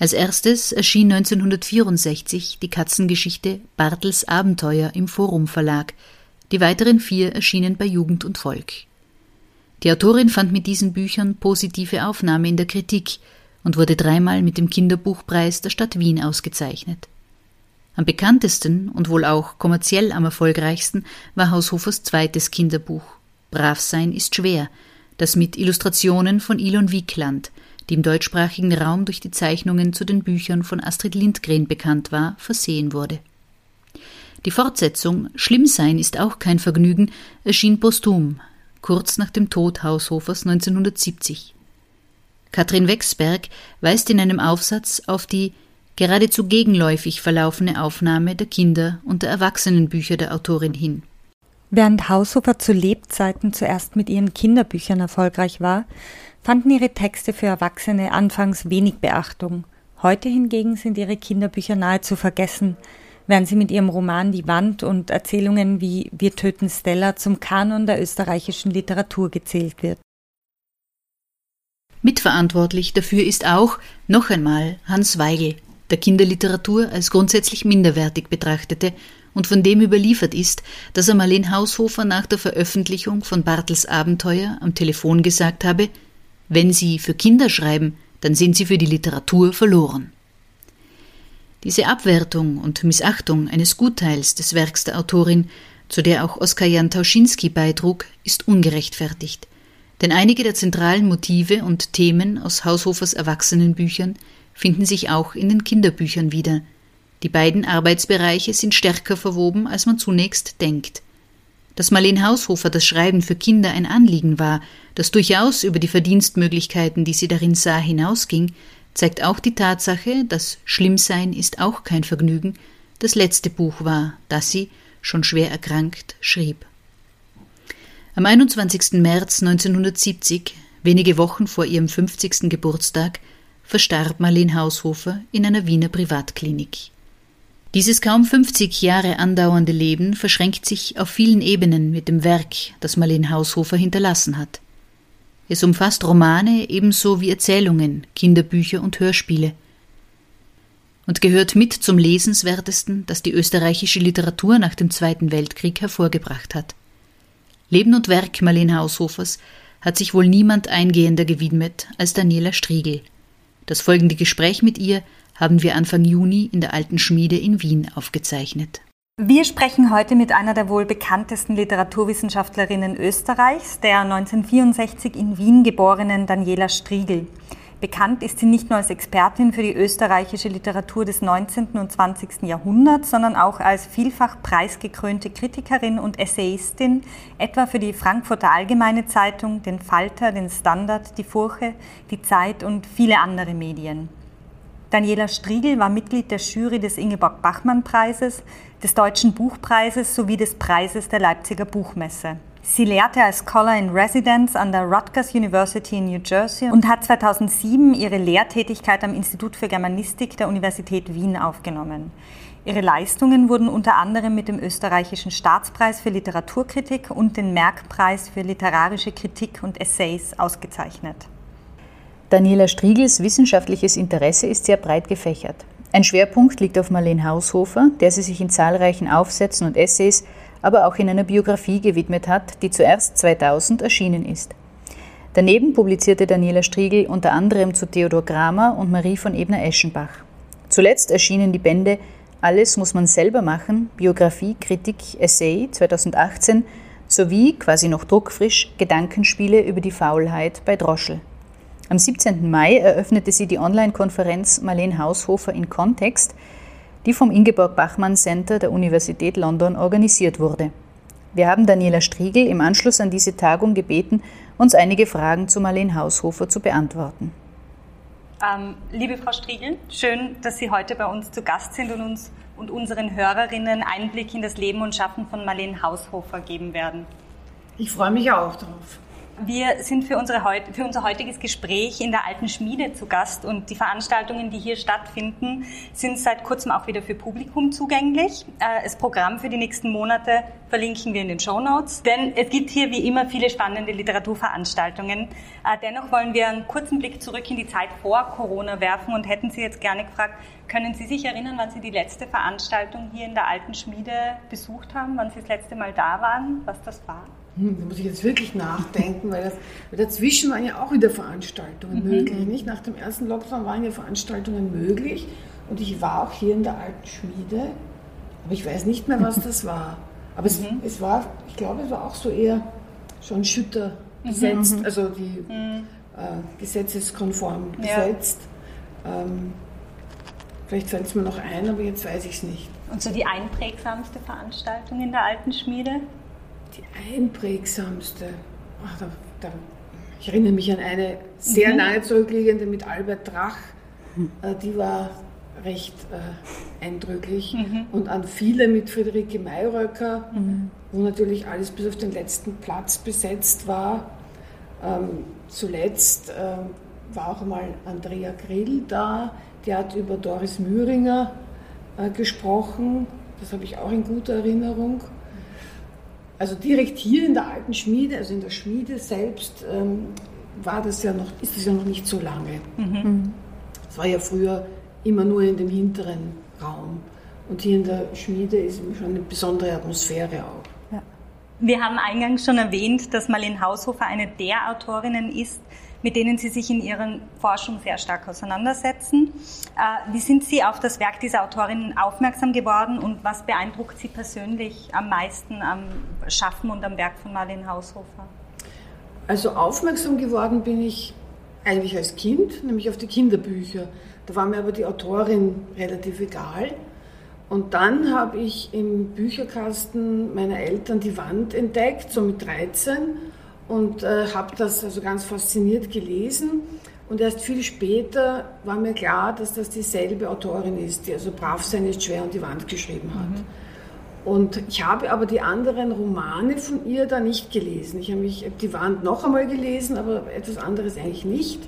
S2: Als erstes erschien 1964 die Katzengeschichte Bartels Abenteuer im Forum Verlag. Die weiteren vier erschienen bei Jugend und Volk. Die Autorin fand mit diesen Büchern positive Aufnahme in der Kritik und wurde dreimal mit dem Kinderbuchpreis der Stadt Wien ausgezeichnet. Am bekanntesten und wohl auch kommerziell am erfolgreichsten war Haushofers zweites Kinderbuch Brav sein ist schwer, das mit Illustrationen von Ilon Wiekland, die im deutschsprachigen Raum durch die Zeichnungen zu den Büchern von Astrid Lindgren bekannt war, versehen wurde. Die Fortsetzung Schlimm sein ist auch kein Vergnügen erschien posthum, kurz nach dem Tod Haushofers 1970. Katrin Wexberg weist in einem Aufsatz auf die geradezu gegenläufig verlaufene Aufnahme der Kinder- und der Erwachsenenbücher der Autorin hin.
S1: Während Haushofer zu Lebzeiten zuerst mit ihren Kinderbüchern erfolgreich war, fanden ihre Texte für Erwachsene anfangs wenig Beachtung. Heute hingegen sind ihre Kinderbücher nahezu vergessen, während sie mit ihrem Roman Die Wand und Erzählungen wie Wir töten Stella zum Kanon der österreichischen Literatur gezählt wird.
S2: Mitverantwortlich dafür ist auch, noch einmal, Hans Weigel, der Kinderliteratur als grundsätzlich minderwertig betrachtete und von dem überliefert ist, dass er Marlene Haushofer nach der Veröffentlichung von Bartels Abenteuer am Telefon gesagt habe, wenn Sie für Kinder schreiben, dann sind Sie für die Literatur verloren. Diese Abwertung und Missachtung eines Gutteils des Werks der Autorin, zu der auch Oskar Jan Tauschinski beitrug, ist ungerechtfertigt, denn einige der zentralen Motive und Themen aus Haushofers Erwachsenenbüchern finden sich auch in den Kinderbüchern wieder. Die beiden Arbeitsbereiche sind stärker verwoben, als man zunächst denkt. Dass Marlene Haushofer das Schreiben für Kinder ein Anliegen war, das durchaus über die Verdienstmöglichkeiten, die sie darin sah, hinausging, zeigt auch die Tatsache, dass Schlimmsein ist auch kein Vergnügen, das letzte Buch war, das sie, schon schwer erkrankt, schrieb. Am 21. März 1970, wenige Wochen vor ihrem 50. Geburtstag, verstarb Marlene Haushofer in einer Wiener Privatklinik. Dieses kaum 50 Jahre andauernde Leben verschränkt sich auf vielen Ebenen mit dem Werk, das Marlene Haushofer hinterlassen hat. Es umfasst Romane ebenso wie Erzählungen, Kinderbücher und Hörspiele und gehört mit zum Lesenswertesten, das die österreichische Literatur nach dem Zweiten Weltkrieg hervorgebracht hat. Leben und Werk Marlene Haushofers hat sich wohl niemand eingehender gewidmet als Daniela Striegel. Das folgende Gespräch mit ihr haben wir Anfang Juni in der Alten Schmiede in Wien aufgezeichnet.
S1: Wir sprechen heute mit einer der wohl bekanntesten Literaturwissenschaftlerinnen Österreichs, der 1964 in Wien geborenen Daniela Striegel. Bekannt ist sie nicht nur als Expertin für die österreichische Literatur des 19. und 20. Jahrhunderts, sondern auch als vielfach preisgekrönte Kritikerin und Essayistin, etwa für die Frankfurter Allgemeine Zeitung, den Falter, den Standard, die Furche, die Zeit und viele andere Medien. Daniela Striegel war Mitglied der Jury des Ingeborg-Bachmann-Preises, des Deutschen Buchpreises sowie des Preises der Leipziger Buchmesse. Sie lehrte als Scholar in Residence an der Rutgers University in New Jersey und hat 2007 ihre Lehrtätigkeit am Institut für Germanistik der Universität Wien aufgenommen. Ihre Leistungen wurden unter anderem mit dem österreichischen Staatspreis für Literaturkritik und den Merckpreis für literarische Kritik und Essays ausgezeichnet.
S2: Daniela Striegels wissenschaftliches Interesse ist sehr breit gefächert. Ein Schwerpunkt liegt auf Marlene Haushofer, der sie sich in zahlreichen Aufsätzen und Essays aber auch in einer Biografie gewidmet hat, die zuerst 2000 erschienen ist. Daneben publizierte Daniela Striegel unter anderem zu Theodor Kramer und Marie von Ebner-Eschenbach. Zuletzt erschienen die Bände Alles muss man selber machen, Biografie, Kritik, Essay 2018 sowie, quasi noch druckfrisch, Gedankenspiele über die Faulheit bei Droschel. Am 17. Mai eröffnete sie die Online-Konferenz Marlene Haushofer in Kontext, die vom Ingeborg Bachmann Center der Universität London organisiert wurde. Wir haben Daniela Striegel im Anschluss an diese Tagung gebeten, uns einige Fragen zu Marlene Haushofer zu beantworten.
S1: Ähm, liebe Frau Striegel, schön, dass Sie heute bei uns zu Gast sind und uns und unseren Hörerinnen Einblick in das Leben und Schaffen von Marlene Haushofer geben werden.
S6: Ich freue mich auch darauf.
S1: Wir sind für, unsere, für, unser heutiges Gespräch in der Alten Schmiede zu Gast und die Veranstaltungen, die hier stattfinden, sind seit kurzem auch wieder für Publikum zugänglich. Äh, das Programm für die nächsten Monate verlinken wir in den Show Notes, denn es gibt hier wie immer viele spannende Literaturveranstaltungen. Äh, dennoch wollen wir einen kurzen Blick zurück in die Zeit vor Corona werfen und hätten Sie jetzt gerne gefragt, können Sie sich erinnern, wann Sie die letzte Veranstaltung hier in der Alten Schmiede besucht haben, wann Sie das letzte Mal da waren, was das war?
S6: Hm, da muss ich jetzt wirklich nachdenken, weil, das, weil dazwischen waren ja auch wieder Veranstaltungen mhm. möglich. Nicht? Nach dem ersten Lockdown waren ja Veranstaltungen möglich und ich war auch hier in der alten Schmiede, aber ich weiß nicht mehr, was das war. Aber es, mhm. es war, ich glaube, es war auch so eher schon Schütter gesetzt, mhm. also die mhm. äh, gesetzeskonform ja. gesetzt. Ähm, vielleicht fällt es mir noch ein, aber jetzt weiß ich es nicht.
S1: Und so die einprägsamste Veranstaltung in der alten Schmiede?
S6: Die einprägsamste, ach, da, da, ich erinnere mich an eine sehr mhm. nahe zurückliegende mit Albert Drach, mhm. die war recht äh, eindrücklich. Mhm. Und an viele mit Friederike Mayröcker, mhm. wo natürlich alles bis auf den letzten Platz besetzt war. Ähm, zuletzt äh, war auch einmal Andrea Grill da, die hat über Doris Mühringer äh, gesprochen. Das habe ich auch in guter Erinnerung. Also direkt hier in der alten Schmiede, also in der Schmiede selbst, ähm, war das ja noch, ist das ja noch nicht so lange. Mhm. Es mhm. war ja früher immer nur in dem hinteren Raum. Und hier in der Schmiede ist schon eine besondere Atmosphäre auch. Ja.
S1: Wir haben eingangs schon erwähnt, dass Marlene Haushofer eine der Autorinnen ist, mit denen Sie sich in Ihren Forschung sehr stark auseinandersetzen. Äh, wie sind Sie auf das Werk dieser Autorinnen aufmerksam geworden und was beeindruckt Sie persönlich am meisten am Schaffen und am Werk von Marlene Haushofer?
S6: Also aufmerksam geworden bin ich eigentlich als Kind, nämlich auf die Kinderbücher. Da war mir aber die Autorin relativ egal. Und dann habe ich im Bücherkasten meiner Eltern die Wand entdeckt, so mit 13 und äh, habe das also ganz fasziniert gelesen. Und erst viel später war mir klar, dass das dieselbe Autorin ist, die also Brav sein ist schwer und die Wand geschrieben hat. Mhm. Und ich habe aber die anderen Romane von ihr da nicht gelesen. Ich habe mich die Wand noch einmal gelesen, aber etwas anderes eigentlich nicht.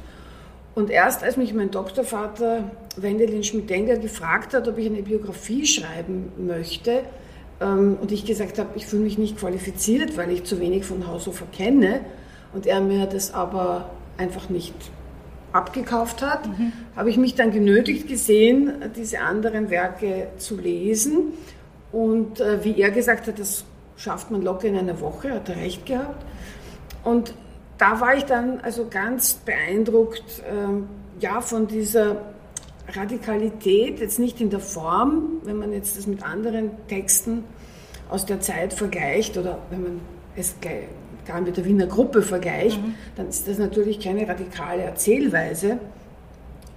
S6: Und erst als mich mein Doktorvater Wendelin Schmidt-Denger gefragt hat, ob ich eine Biografie schreiben möchte, und ich gesagt habe, ich fühle mich nicht qualifiziert, weil ich zu wenig von Haushofer kenne. und er mir das aber einfach nicht abgekauft hat, mhm. habe ich mich dann genötigt gesehen, diese anderen Werke zu lesen. Und äh, wie er gesagt hat, das schafft man locker in einer Woche, hat er recht gehabt. Und da war ich dann also ganz beeindruckt, äh, ja, von dieser Radikalität, jetzt nicht in der Form, wenn man jetzt das mit anderen Texten aus der Zeit vergleicht oder wenn man es gar mit der Wiener Gruppe vergleicht, mhm. dann ist das natürlich keine radikale Erzählweise,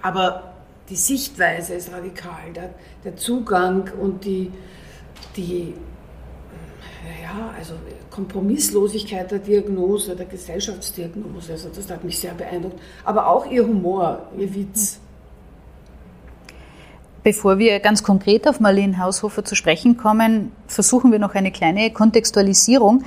S6: aber die Sichtweise ist radikal, der, der Zugang und die, die ja, also Kompromisslosigkeit der Diagnose, der Gesellschaftsdiagnose, also das hat mich sehr beeindruckt, aber auch ihr Humor, ihr Witz.
S2: Bevor wir ganz konkret auf Marlene Haushofer zu sprechen kommen, versuchen wir noch eine kleine Kontextualisierung.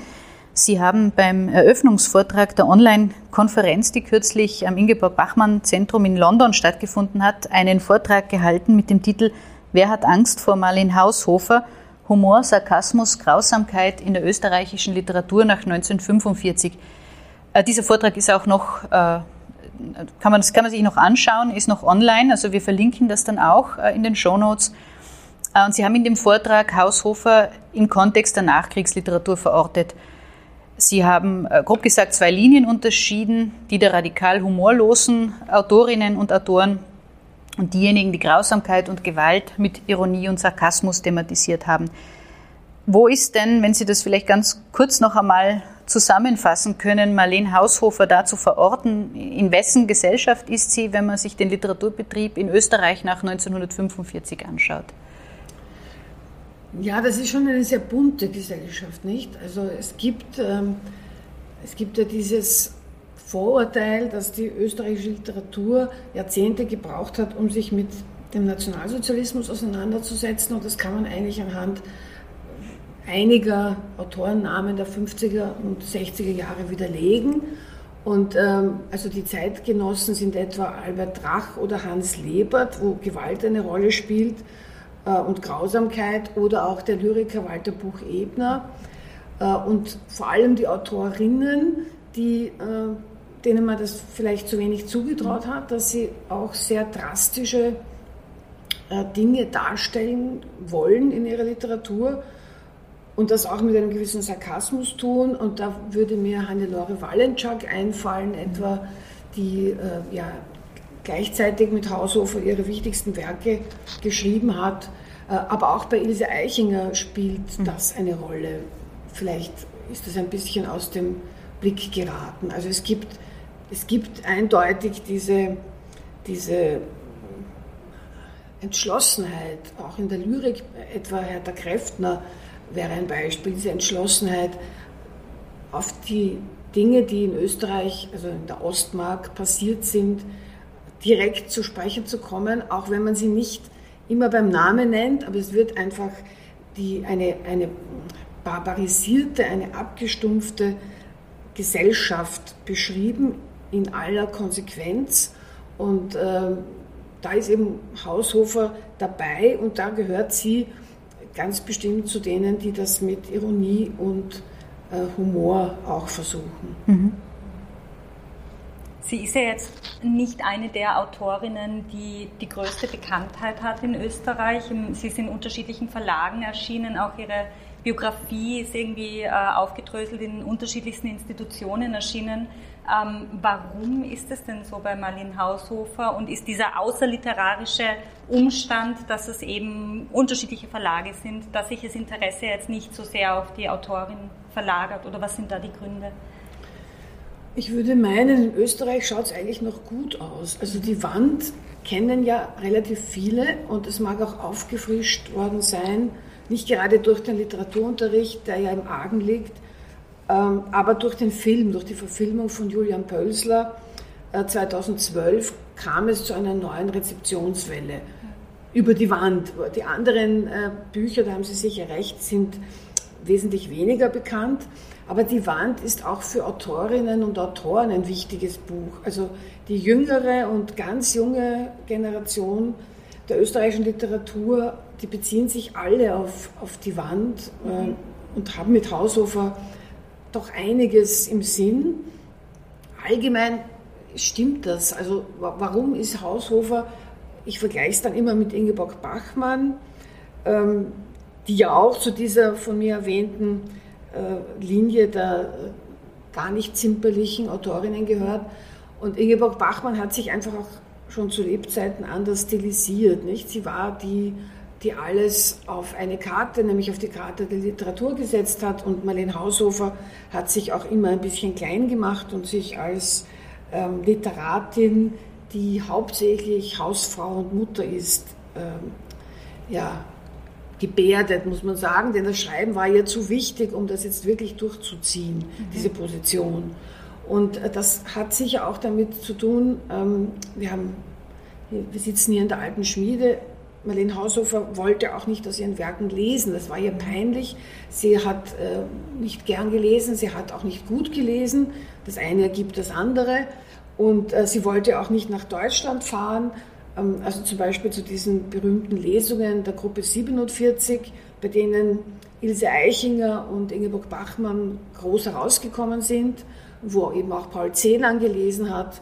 S2: Sie haben beim Eröffnungsvortrag der Online-Konferenz, die kürzlich am Ingeborg-Bachmann-Zentrum in London stattgefunden hat, einen Vortrag gehalten mit dem Titel Wer hat Angst vor Marlene Haushofer? Humor, Sarkasmus, Grausamkeit in der österreichischen Literatur nach 1945. Äh, dieser Vortrag ist auch noch äh, kann man, das kann man sich noch anschauen, ist noch online, also wir verlinken das dann auch äh, in den Show Notes. Äh, und Sie haben in dem Vortrag Haushofer im Kontext der Nachkriegsliteratur verortet. Sie haben äh, grob gesagt zwei Linien unterschieden, die der radikal humorlosen Autorinnen und Autoren und diejenigen, die Grausamkeit und Gewalt mit Ironie und Sarkasmus thematisiert haben. Wo ist denn, wenn Sie das vielleicht ganz kurz noch einmal zusammenfassen können, Marlene Haushofer da zu verorten? In wessen Gesellschaft ist sie, wenn man sich den Literaturbetrieb in Österreich nach 1945 anschaut?
S6: Ja, das ist schon eine sehr bunte Gesellschaft, nicht? Also es gibt, ähm, es gibt ja dieses Vorurteil, dass die österreichische Literatur Jahrzehnte gebraucht hat, um sich mit dem Nationalsozialismus auseinanderzusetzen. Und das kann man eigentlich anhand einiger Autorennamen der 50er und 60er Jahre widerlegen. Und ähm, also die Zeitgenossen sind etwa Albert Drach oder Hans Lebert, wo Gewalt eine Rolle spielt äh, und Grausamkeit, oder auch der Lyriker Walter Buch-Ebner. Äh, und vor allem die Autorinnen, die, äh, denen man das vielleicht zu wenig zugetraut hat, dass sie auch sehr drastische äh, Dinge darstellen wollen in ihrer Literatur und das auch mit einem gewissen Sarkasmus tun. Und da würde mir Hannelore Wallenczak einfallen, etwa, die äh, ja, gleichzeitig mit Haushofer ihre wichtigsten Werke geschrieben hat. Äh, aber auch bei Ilse Eichinger spielt mhm. das eine Rolle. Vielleicht ist das ein bisschen aus dem Blick geraten. Also es gibt, es gibt eindeutig diese, diese Entschlossenheit, auch in der Lyrik, etwa Hertha Kräftner, wäre ein Beispiel, diese Entschlossenheit auf die Dinge, die in Österreich, also in der Ostmark passiert sind, direkt zu sprechen zu kommen, auch wenn man sie nicht immer beim Namen nennt, aber es wird einfach die, eine, eine barbarisierte, eine abgestumpfte Gesellschaft beschrieben in aller Konsequenz. Und äh, da ist eben Haushofer dabei und da gehört sie ganz bestimmt zu denen, die das mit Ironie und äh, Humor auch versuchen. Mhm.
S1: Sie ist ja jetzt nicht eine der Autorinnen, die die größte Bekanntheit hat in Österreich. Sie ist in unterschiedlichen Verlagen erschienen, auch ihre Biografie ist irgendwie äh, aufgedröselt in unterschiedlichsten Institutionen erschienen. Ähm, warum ist es denn so bei Marlene Haushofer und ist dieser außerliterarische Umstand, dass es eben unterschiedliche Verlage sind, dass sich das Interesse jetzt nicht so sehr auf die Autorin verlagert oder was sind da die Gründe?
S6: Ich würde meinen, in Österreich schaut es eigentlich noch gut aus. Also die Wand kennen ja relativ viele und es mag auch aufgefrischt worden sein, nicht gerade durch den Literaturunterricht, der ja im Argen liegt, aber durch den Film, durch die Verfilmung von Julian Pölsler 2012 äh, kam es zu einer neuen Rezeptionswelle über die Wand. Die anderen äh, Bücher, da haben Sie sicher recht, sind wesentlich weniger bekannt. Aber die Wand ist auch für Autorinnen und Autoren ein wichtiges Buch. Also die jüngere und ganz junge Generation der österreichischen Literatur, die beziehen sich alle auf, auf die Wand äh, und haben mit Haushofer doch einiges im Sinn. allgemein stimmt das. Also warum ist Haushofer, ich vergleiche es dann immer mit Ingeborg Bachmann, ähm, die ja auch zu dieser von mir erwähnten äh, Linie der äh, gar nicht zimperlichen Autorinnen gehört. Und Ingeborg Bachmann hat sich einfach auch schon zu Lebzeiten anders stilisiert. Nicht? Sie war die, die alles auf eine Karte, nämlich auf die Karte der Literatur gesetzt hat. Und Marlene Haushofer hat sich auch immer ein bisschen klein gemacht und sich als ähm, Literatin, die hauptsächlich Hausfrau und Mutter ist, ähm, ja, gebärdet, muss man sagen, denn das Schreiben war ihr zu wichtig, um das jetzt wirklich durchzuziehen, mhm. diese Position. Und äh, das hat sicher auch damit zu tun, ähm, wir, haben, wir sitzen hier in der alten Schmiede, Marlene Haushofer wollte auch nicht aus ihren Werken lesen, das war ihr peinlich. Sie hat äh, nicht gern gelesen, sie hat auch nicht gut gelesen, das eine ergibt das andere. Und äh, sie wollte auch nicht nach Deutschland fahren, ähm, also zum Beispiel zu diesen berühmten Lesungen der Gruppe 47, bei denen Ilse Eichinger und Ingeborg Bachmann groß herausgekommen sind, wo eben auch Paul Celan gelesen hat.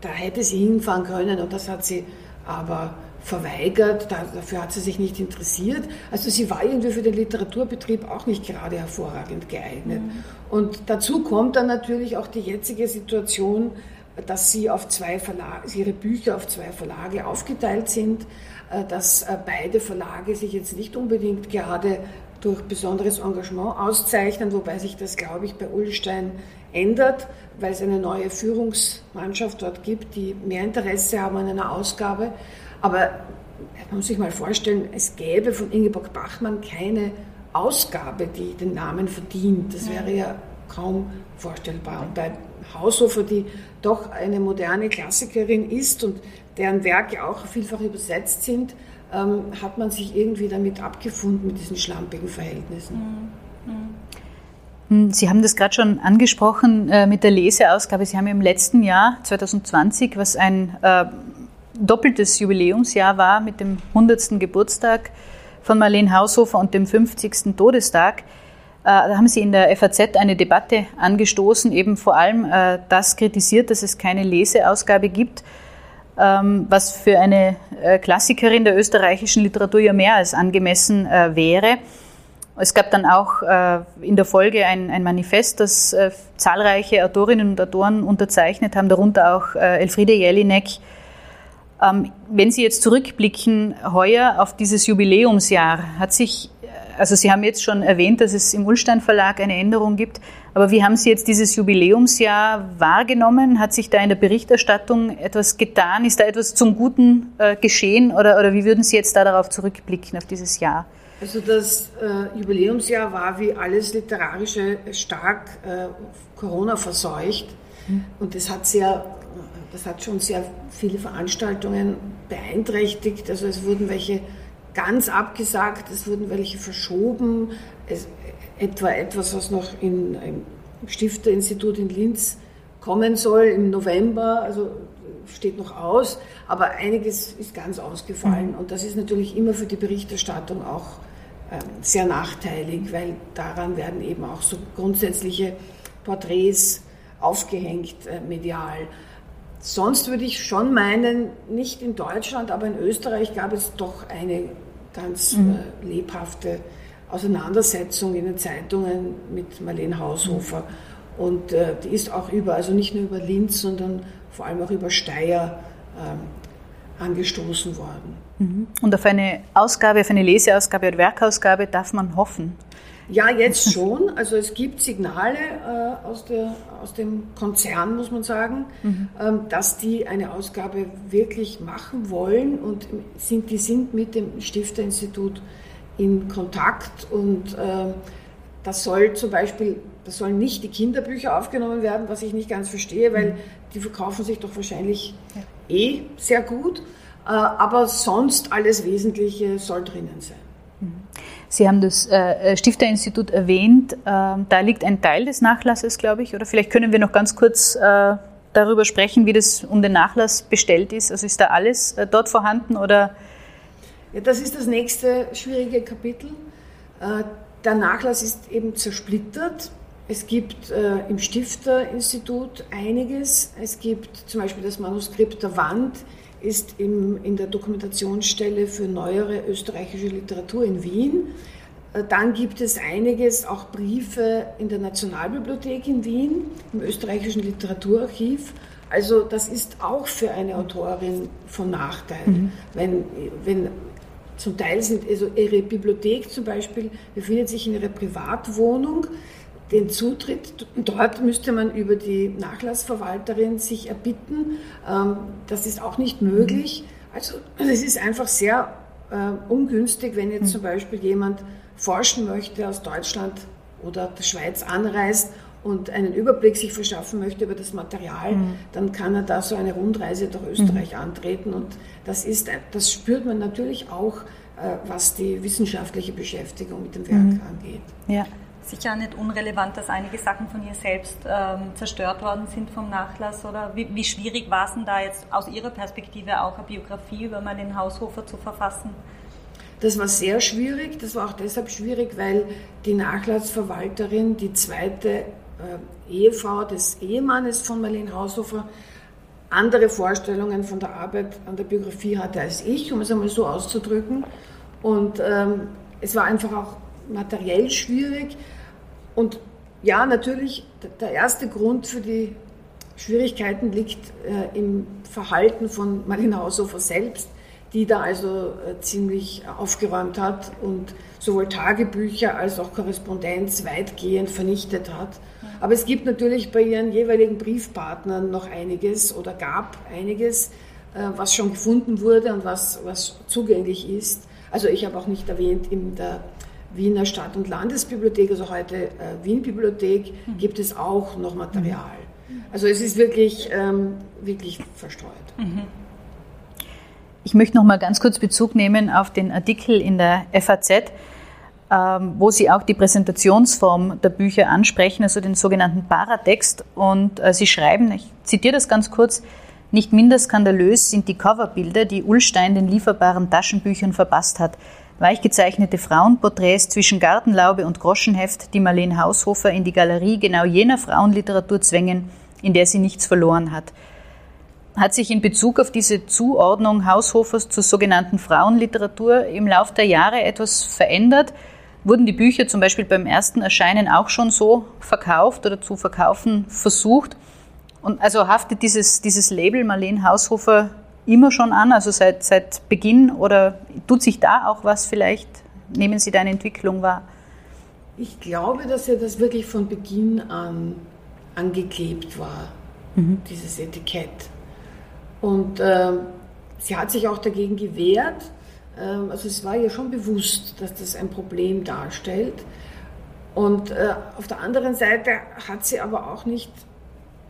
S6: Da hätte sie hinfahren können und das hat sie aber verweigert, dafür hat sie sich nicht interessiert. Also sie war irgendwie für den Literaturbetrieb auch nicht gerade hervorragend geeignet. Mhm. Und dazu kommt dann natürlich auch die jetzige Situation, dass sie auf zwei Verlage, ihre Bücher auf zwei Verlage aufgeteilt sind, äh, dass äh, beide Verlage sich jetzt nicht unbedingt gerade durch besonderes Engagement auszeichnen, wobei sich das, glaube ich, bei Ullstein ändert, weil es eine neue Führungsmannschaft dort gibt, die mehr Interesse haben an einer Ausgabe. Aber man muss sich mal vorstellen, es gäbe von Ingeborg Bachmann keine Ausgabe, die den Namen verdient. Das wäre ja kaum vorstellbar. Und bei Haushofer, die doch eine moderne Klassikerin ist und deren Werke auch vielfach übersetzt sind, ähm, hat man sich irgendwie damit abgefunden mit diesen schlampigen Verhältnissen. Mhm.
S2: Hm, Sie haben das gerade schon angesprochen äh, mit der Leseausgabe. Sie haben im letzten Jahr, 2020, was ein äh, doppeltes Jubiläumsjahr war mit dem 100. Geburtstag von Marlene Haushofer und dem 50. Todestag, äh, da haben Sie in der FAZ eine Debatte angestoßen, eben vor allem äh, das kritisiert, dass es keine Leseausgabe gibt, ähm, was für eine äh, Klassikerin der österreichischen Literatur ja mehr als angemessen wäre. Es gab dann auch in der Folge ein, ein Manifest, das zahlreiche Autorinnen und Autoren unterzeichnet haben, darunter auch Elfriede Jelinek. Ähm, wenn Sie jetzt zurückblicken heuer auf dieses Jubiläumsjahr, hat sich also Sie haben jetzt schon erwähnt, dass es im Ullstein Verlag eine Änderung gibt. Aber wie haben Sie jetzt dieses Jubiläumsjahr wahrgenommen? Hat sich da in der Berichterstattung etwas getan? Ist da etwas zum Guten äh, geschehen? Oder, oder wie würden Sie jetzt da darauf zurückblicken, auf dieses Jahr?
S6: Also das äh, Jubiläumsjahr war wie alles Literarische stark äh, Corona verseucht. Mhm. Und das hat sehr, das hat schon sehr viele Veranstaltungen beeinträchtigt. Also es wurden welche ganz abgesagt, es wurden welche verschoben, es, etwa etwas, was noch in, im Stifterinstitut in Linz kommen soll im November, also steht noch aus, aber einiges ist ganz ausgefallen mhm. und das ist natürlich immer für die Berichterstattung auch äh, sehr nachteilig, weil daran werden eben auch so grundsätzliche Porträts aufgehängt äh, medial. Sonst würde ich schon meinen, nicht in Deutschland, aber in Österreich gab es doch eine ganz mhm. äh, lebhafte Auseinandersetzung in den Zeitungen mit Marlene Haushofer. Mhm. Und äh, die ist auch über, also nicht nur über Linz, sondern vor allem auch über Steyr äh, angestoßen worden.
S2: Mhm. Und auf eine Ausgabe, auf eine Leseausgabe oder Werkausgabe darf man hoffen.
S6: Ja, jetzt schon. Also es gibt Signale äh, aus, der, aus dem Konzern, muss man sagen, mhm. ähm, dass die eine Ausgabe wirklich machen wollen und sind, die sind mit dem Stifterinstitut in Kontakt und äh, das soll zum Beispiel, das sollen nicht die Kinderbücher aufgenommen werden, was ich nicht ganz verstehe, weil mhm. die verkaufen sich doch wahrscheinlich eh sehr gut, äh, aber sonst alles Wesentliche soll drinnen sein.
S2: Sie haben das äh, Stifterinstitut erwähnt. Ähm, da liegt ein Teil des Nachlasses, glaube ich. Oder vielleicht können wir noch ganz kurz äh, darüber sprechen, wie das um den Nachlass bestellt ist. Also ist da alles äh, dort vorhanden oder?
S6: Ja, das ist das nächste schwierige Kapitel. Der Nachlass ist eben zersplittert. Es gibt äh, im Stifterinstitut einiges. Es gibt zum Beispiel das Manuskript der Wand, ist im, in der Dokumentationsstelle für neuere österreichische Literatur in Wien. Äh, dann gibt es einiges, auch Briefe in der Nationalbibliothek in Wien, im österreichischen Literaturarchiv. Also das ist auch für eine Autorin von Nachteil, mhm. wenn, wenn zum Teil sind, also ihre Bibliothek zum Beispiel befindet sich in ihrer Privatwohnung. Den Zutritt dort müsste man über die Nachlassverwalterin sich erbitten. Ähm, das ist auch nicht möglich. Also es ist einfach sehr äh, ungünstig, wenn jetzt mhm. zum Beispiel jemand forschen möchte aus Deutschland oder der Schweiz anreist und einen Überblick sich verschaffen möchte über das Material, mhm. dann kann er da so eine Rundreise durch Österreich mhm. antreten. Und das, ist, das spürt man natürlich auch, äh, was die wissenschaftliche Beschäftigung mit dem Werk mhm. angeht.
S1: Ja. Sicher nicht unrelevant, dass einige Sachen von ihr selbst ähm, zerstört worden sind vom Nachlass. Oder wie, wie schwierig war es denn da jetzt aus Ihrer Perspektive auch eine Biografie über Marlene Haushofer zu verfassen?
S6: Das war sehr schwierig. Das war auch deshalb schwierig, weil die Nachlassverwalterin, die zweite äh, Ehefrau des Ehemannes von Marlene Haushofer andere Vorstellungen von der Arbeit an der Biografie hatte als ich, um es einmal so auszudrücken. Und ähm, es war einfach auch materiell schwierig. Und ja, natürlich, der erste Grund für die Schwierigkeiten liegt äh, im Verhalten von Marlene Haushofer selbst die da also äh, ziemlich aufgeräumt hat und sowohl Tagebücher als auch Korrespondenz weitgehend vernichtet hat. Aber es gibt natürlich bei ihren jeweiligen Briefpartnern noch einiges oder gab einiges, äh, was schon gefunden wurde und was, was zugänglich ist. Also ich habe auch nicht erwähnt, in der Wiener Stadt- und Landesbibliothek, also heute äh, Wien-Bibliothek, mhm. gibt es auch noch Material. Also es ist wirklich, ähm, wirklich verstreut. Mhm.
S2: Ich möchte noch mal ganz kurz Bezug nehmen auf den Artikel in der FAZ, ähm, wo Sie auch die Präsentationsform der Bücher ansprechen, also den sogenannten Paratext. Und äh, Sie schreiben, ich zitiere das ganz kurz, nicht minder skandalös sind die Coverbilder, die Ullstein den lieferbaren Taschenbüchern verpasst hat. Weich gezeichnete Frauenporträts zwischen Gartenlaube und Groschenheft, die Marlene Haushofer in die Galerie genau jener Frauenliteratur zwängen, in der sie nichts verloren hat. Hat sich in Bezug auf diese Zuordnung Haushofers zur sogenannten Frauenliteratur im Laufe der Jahre etwas verändert? Wurden die Bücher zum Beispiel beim ersten Erscheinen auch schon so verkauft oder zu verkaufen versucht? Und also haftet dieses, dieses Label Marlene Haushofer immer schon an, also seit, seit Beginn oder tut sich da auch was vielleicht? Nehmen Sie da eine Entwicklung wahr?
S6: Ich glaube, dass ja das wirklich von Beginn an angeklebt war, mhm. dieses Etikett. Und äh, sie hat sich auch dagegen gewehrt. Äh, also es war ihr schon bewusst, dass das ein Problem darstellt. Und äh, auf der anderen Seite hat sie aber auch nicht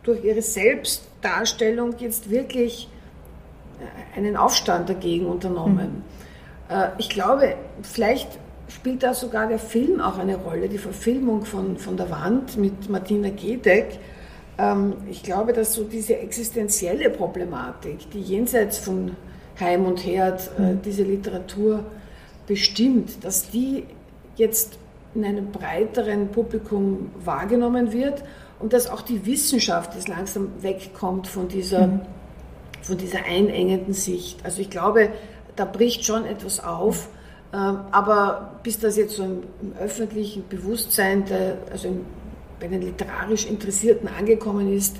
S6: durch ihre Selbstdarstellung jetzt wirklich einen Aufstand dagegen unternommen. Mhm. Ich glaube, vielleicht spielt da sogar der Film auch eine Rolle, die Verfilmung von, von der Wand mit Martina Gedeck ähm, ich glaube, dass so diese existenzielle Problematik, die jenseits von Heim und Herd mhm. diese Literatur bestimmt, dass die jetzt in einem breiteren Publikum wahrgenommen wird und dass auch die Wissenschaft jetzt langsam wegkommt von dieser, mhm. Von dieser einengenden Sicht. Also ich glaube, da bricht schon etwas auf, ähm, aber bis das jetzt so im, im öffentlichen Bewusstsein, der, also im bei den literarisch Interessierten angekommen ist,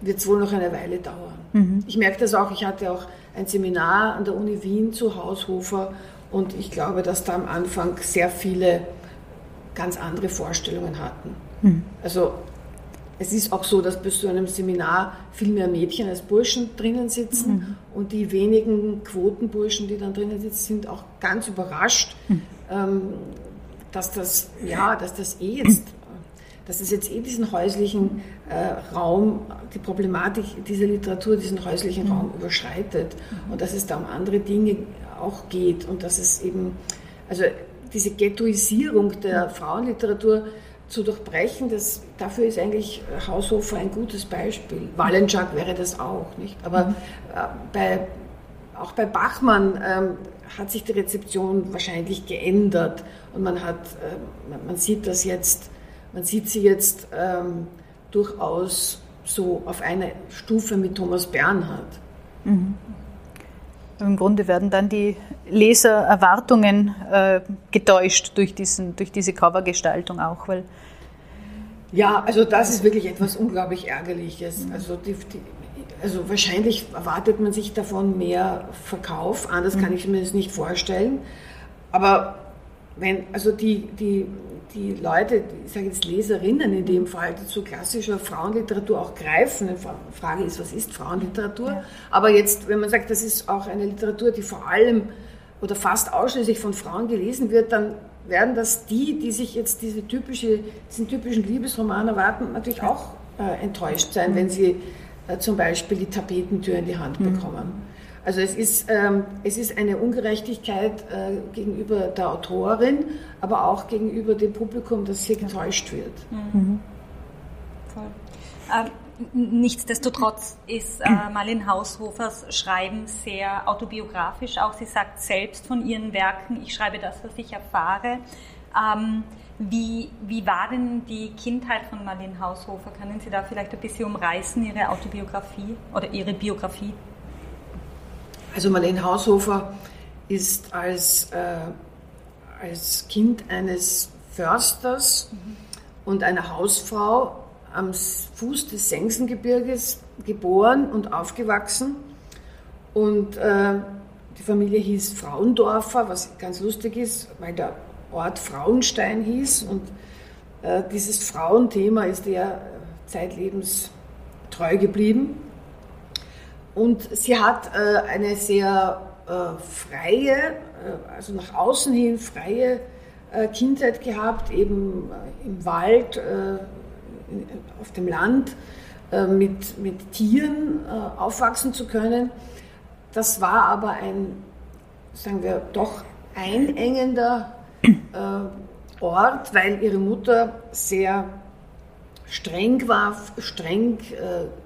S6: wird es wohl noch eine Weile dauern. Mhm. Ich merke das auch, ich hatte auch ein Seminar an der Uni Wien zu Haushofer und ich glaube, dass da am Anfang sehr viele ganz andere Vorstellungen hatten. Mhm. Also es ist auch so, dass bei so einem Seminar viel mehr Mädchen als Burschen drinnen sitzen mhm. und die wenigen Quotenburschen, die dann drinnen sitzen, sind auch ganz überrascht, mhm. ähm, dass das ja, dass das eh jetzt dass es jetzt eh diesen häuslichen äh, Raum, die Problematik dieser Literatur, diesen häuslichen mhm. Raum überschreitet und dass es da um andere Dinge auch geht und dass es eben, also diese Ghettoisierung der mhm. Frauenliteratur zu durchbrechen, das, dafür ist eigentlich Haushofer ein gutes Beispiel. Wallenschak wäre das auch, nicht? Aber mhm. äh, bei, auch bei Bachmann ähm, hat sich die Rezeption wahrscheinlich geändert und man hat, äh, man sieht das jetzt man sieht sie jetzt ähm, durchaus so auf einer Stufe mit Thomas Bernhard. Mhm.
S2: Im Grunde werden dann die Lesererwartungen äh, getäuscht durch, diesen, durch diese Covergestaltung auch, weil
S6: ja, also das ist wirklich etwas unglaublich Ärgerliches. Also, die, die, also wahrscheinlich erwartet man sich davon mehr Verkauf, anders kann mhm. ich mir das nicht vorstellen. Aber wenn, also die, die, die Leute, ich sage jetzt Leserinnen in dem Fall, die zu klassischer Frauenliteratur auch greifen, die Frage ist, was ist Frauenliteratur? Ja. Aber jetzt, wenn man sagt, das ist auch eine Literatur, die vor allem oder fast ausschließlich von Frauen gelesen wird, dann werden das die, die sich jetzt diese typische, diesen typischen Liebesroman erwarten, natürlich auch äh, enttäuscht sein, mhm. wenn sie äh, zum Beispiel die Tapetentür in die Hand mhm. bekommen. Also es ist, ähm, es ist eine Ungerechtigkeit äh, gegenüber der Autorin, aber auch gegenüber dem Publikum, das hier getäuscht wird. Mhm. mhm.
S1: Nichtsdestotrotz ist äh, Marlene Haushofers Schreiben sehr autobiografisch. Auch sie sagt selbst von ihren Werken, ich schreibe das, was ich erfahre. Ähm, wie, wie war denn die Kindheit von Marlene Haushofer? Können Sie da vielleicht ein bisschen umreißen, Ihre Autobiografie oder Ihre Biografie?
S6: Also Marlene Haushofer ist als, äh, als Kind eines Försters mhm. und einer Hausfrau am Fuß des Sengsengebirges geboren und aufgewachsen. Und äh, die Familie hieß Frauendorfer, was ganz lustig ist, weil der Ort Frauenstein hieß. Und äh, dieses Frauenthema ist der zeitlebens treu geblieben. Und sie hat äh, eine sehr äh, freie, äh, also nach außen hin freie Kindheit gehabt, eben im Wald, auf dem Land, mit, mit Tieren aufwachsen zu können. Das war aber ein, sagen wir, doch einengender Ort, weil ihre Mutter sehr streng war, streng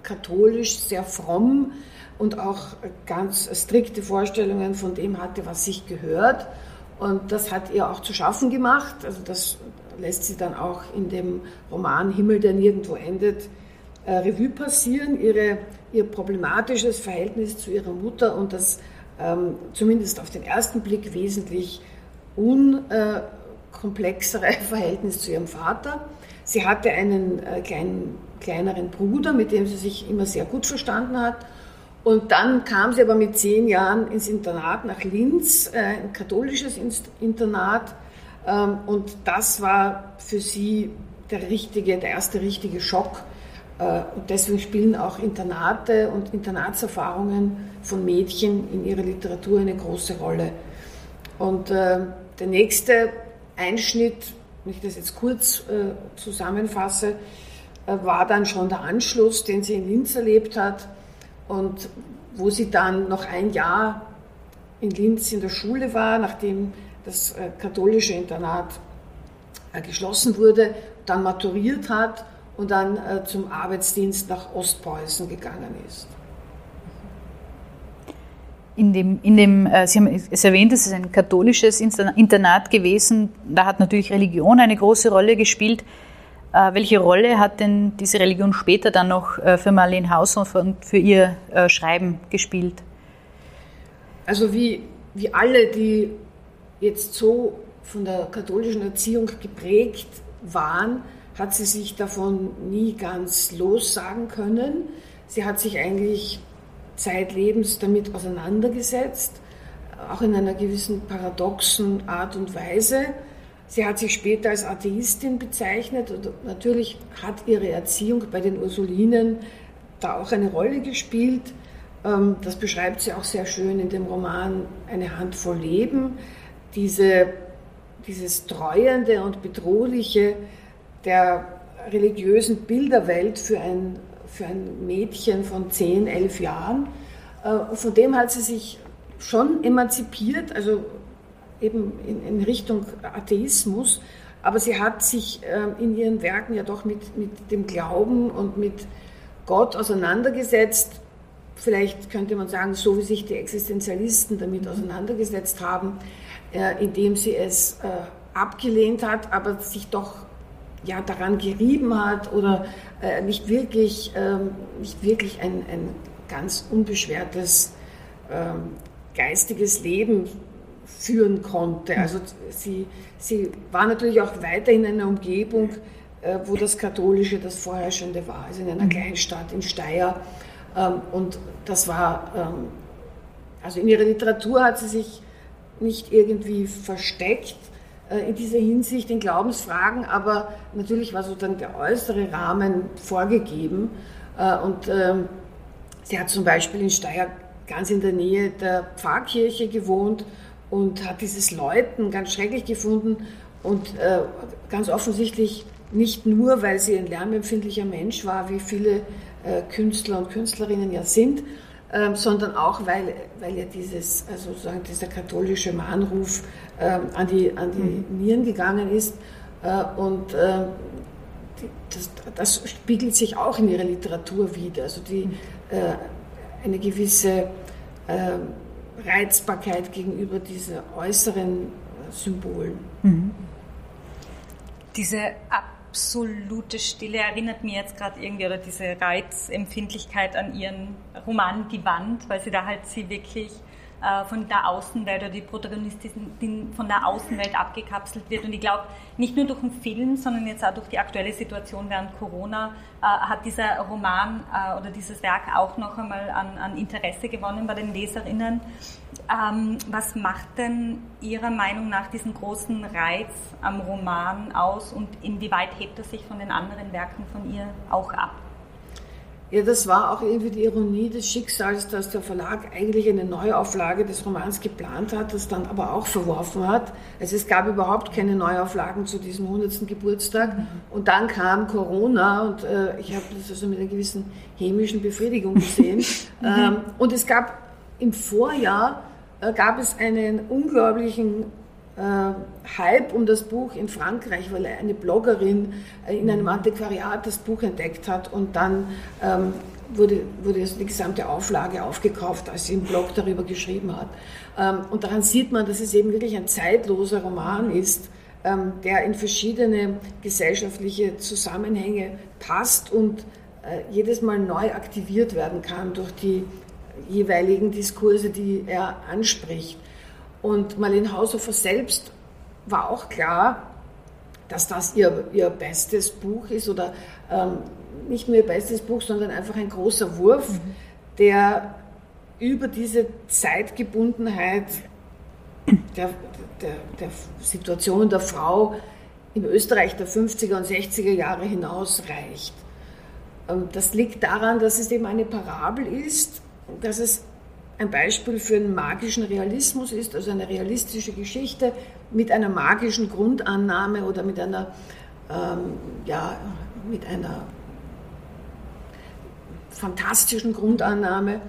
S6: katholisch, sehr fromm und auch ganz strikte Vorstellungen von dem hatte, was sich gehört. Und das hat ihr auch zu schaffen gemacht. Also das lässt sie dann auch in dem Roman Himmel, der nirgendwo endet, äh, Revue passieren. Ihre, ihr problematisches Verhältnis zu ihrer Mutter und das ähm, zumindest auf den ersten Blick wesentlich unkomplexere Verhältnis zu ihrem Vater. Sie hatte einen äh, kleinen, kleineren Bruder, mit dem sie sich immer sehr gut verstanden hat und dann kam sie aber mit zehn Jahren ins Internat nach Linz, äh, ein katholisches Internat. Ähm, und das war für sie der richtige, der erste richtige Schock. Äh, und deswegen spielen auch Internate und Internatserfahrungen von Mädchen in ihrer Literatur eine große Rolle. Und äh, der nächste Einschnitt, wenn ich das jetzt kurz zusammenfasse, war dann schon der Anschluss, den sie in Linz erlebt hat und wo sie dann noch ein Jahr in Linz in der Schule war, nachdem das äh, katholische Internat äh, geschlossen wurde, dann maturiert hat und dann äh, zum Arbeitsdienst nach Ostpreußen gegangen ist.
S2: In dem, in dem, Sie haben es erwähnt, es ist ein katholisches Internat gewesen. Da hat natürlich Religion eine große Rolle gespielt. Welche Rolle hat denn diese Religion später dann noch für Marlene Haushofer und für ihr Schreiben gespielt?
S6: Also wie, wie alle, die jetzt so von der katholischen Erziehung geprägt waren, hat sie sich davon nie ganz lossagen können. Sie hat sich eigentlich zeitlebens damit auseinandergesetzt, auch in einer gewissen paradoxen Art und Weise. Sie hat sich später als Atheistin bezeichnet und natürlich hat ihre Erziehung bei den Ursulinen da auch eine Rolle gespielt. Ähm, das beschreibt sie auch sehr schön in dem Roman Eine Handvoll Leben. Diese, dieses Treuende und Bedrohliche der religiösen Bilderwelt für ein, für ein Mädchen von 10, 11 Jahren. Äh, von dem hat sie sich schon emanzipiert, also eben in, in Richtung Atheismus, aber sie hat sich äh, in ihren Werken ja doch mit, mit dem Glauben und mit Gott auseinandergesetzt. Vielleicht könnte man sagen, so wie sich die Existenzialisten damit auseinandergesetzt haben, indem sie es äh, abgelehnt hat, aber sich doch ja, daran gerieben hat oder äh, nicht wirklich, ähm, nicht wirklich ein, ein ganz unbeschwertes ähm, geistiges Leben führen konnte. Also sie, sie war natürlich auch weiterhin in einer Umgebung, äh, wo das Katholische das Vorherrschende war, also in einer mhm. Kleinstadt in Steyr. Ähm, und das war, ähm, also in ihrer Literatur hat sie sich nicht irgendwie versteckt äh, in dieser Hinsicht in Glaubensfragen, aber natürlich war so dann der äußere Rahmen vorgegeben. Äh, und ähm, sie hat zum Beispiel in Steyr ganz in der Nähe der Pfarrkirche gewohnt und hat dieses Läuten ganz schrecklich gefunden und äh, ganz offensichtlich nicht nur, weil sie ein lärmempfindlicher Mensch war, wie viele Künstler und Künstlerinnen ja sind, ähm, sondern auch, weil, weil ja dieses, also sozusagen dieser katholische Mahnruf ähm, an, die, an die mhm. Nieren gegangen ist. Äh, und äh, das, das, spiegelt sich auch in ihrer Literatur wieder. Also die, mhm. äh, eine gewisse äh, Reizbarkeit gegenüber diesen äußeren Symbolen. Mhm.
S1: Diese Ab absolute Stille erinnert mir jetzt gerade irgendwie, oder diese Reizempfindlichkeit an ihren Roman Die Wand, weil sie da halt sie wirklich äh, von der Außenwelt oder die Protagonistin von der Außenwelt abgekapselt wird. Und ich glaube, nicht nur durch den Film, sondern jetzt auch durch die aktuelle Situation während Corona äh, hat dieser Roman äh, oder dieses Werk auch noch einmal an, an Interesse gewonnen bei den Leserinnen. Ähm, was macht denn Ihrer Meinung nach diesen großen Reiz am Roman aus und inwieweit hebt er sich von den anderen Werken von ihr auch ab?
S6: Ja, das war auch irgendwie die Ironie des Schicksals, dass der Verlag eigentlich eine Neuauflage des Romans geplant hat, das dann aber auch verworfen hat. Also es gab überhaupt keine Neuauflagen zu diesem 100. Geburtstag. Und dann kam Corona und äh, ich habe das also mit einer gewissen hämischen Befriedigung gesehen. ähm, und es gab im Vorjahr gab es einen unglaublichen äh, Hype um das Buch in Frankreich, weil eine Bloggerin äh, in einem Antiquariat das Buch entdeckt hat und dann ähm, wurde, wurde die gesamte Auflage aufgekauft, als sie im Blog darüber geschrieben hat. Ähm, und daran sieht man, dass es eben wirklich ein zeitloser Roman ist, ähm, der in verschiedene gesellschaftliche Zusammenhänge passt und äh, jedes Mal neu aktiviert werden kann durch die jeweiligen Diskurse, die er anspricht. Und Marlene Haushofer selbst war auch klar, dass das ihr, ihr bestes Buch ist oder ähm, nicht nur ihr bestes Buch, sondern einfach ein großer Wurf, mhm. der über diese Zeitgebundenheit der, der, der Situation der Frau im Österreich der 50er und 60er Jahre hinaus reicht. Und das liegt daran, dass es eben eine Parabel ist, dass es ein Beispiel für einen magischen Realismus ist, also eine realistische Geschichte mit einer magischen Grundannahme oder mit einer, ähm, ja, mit einer fantastischen Grundannahme.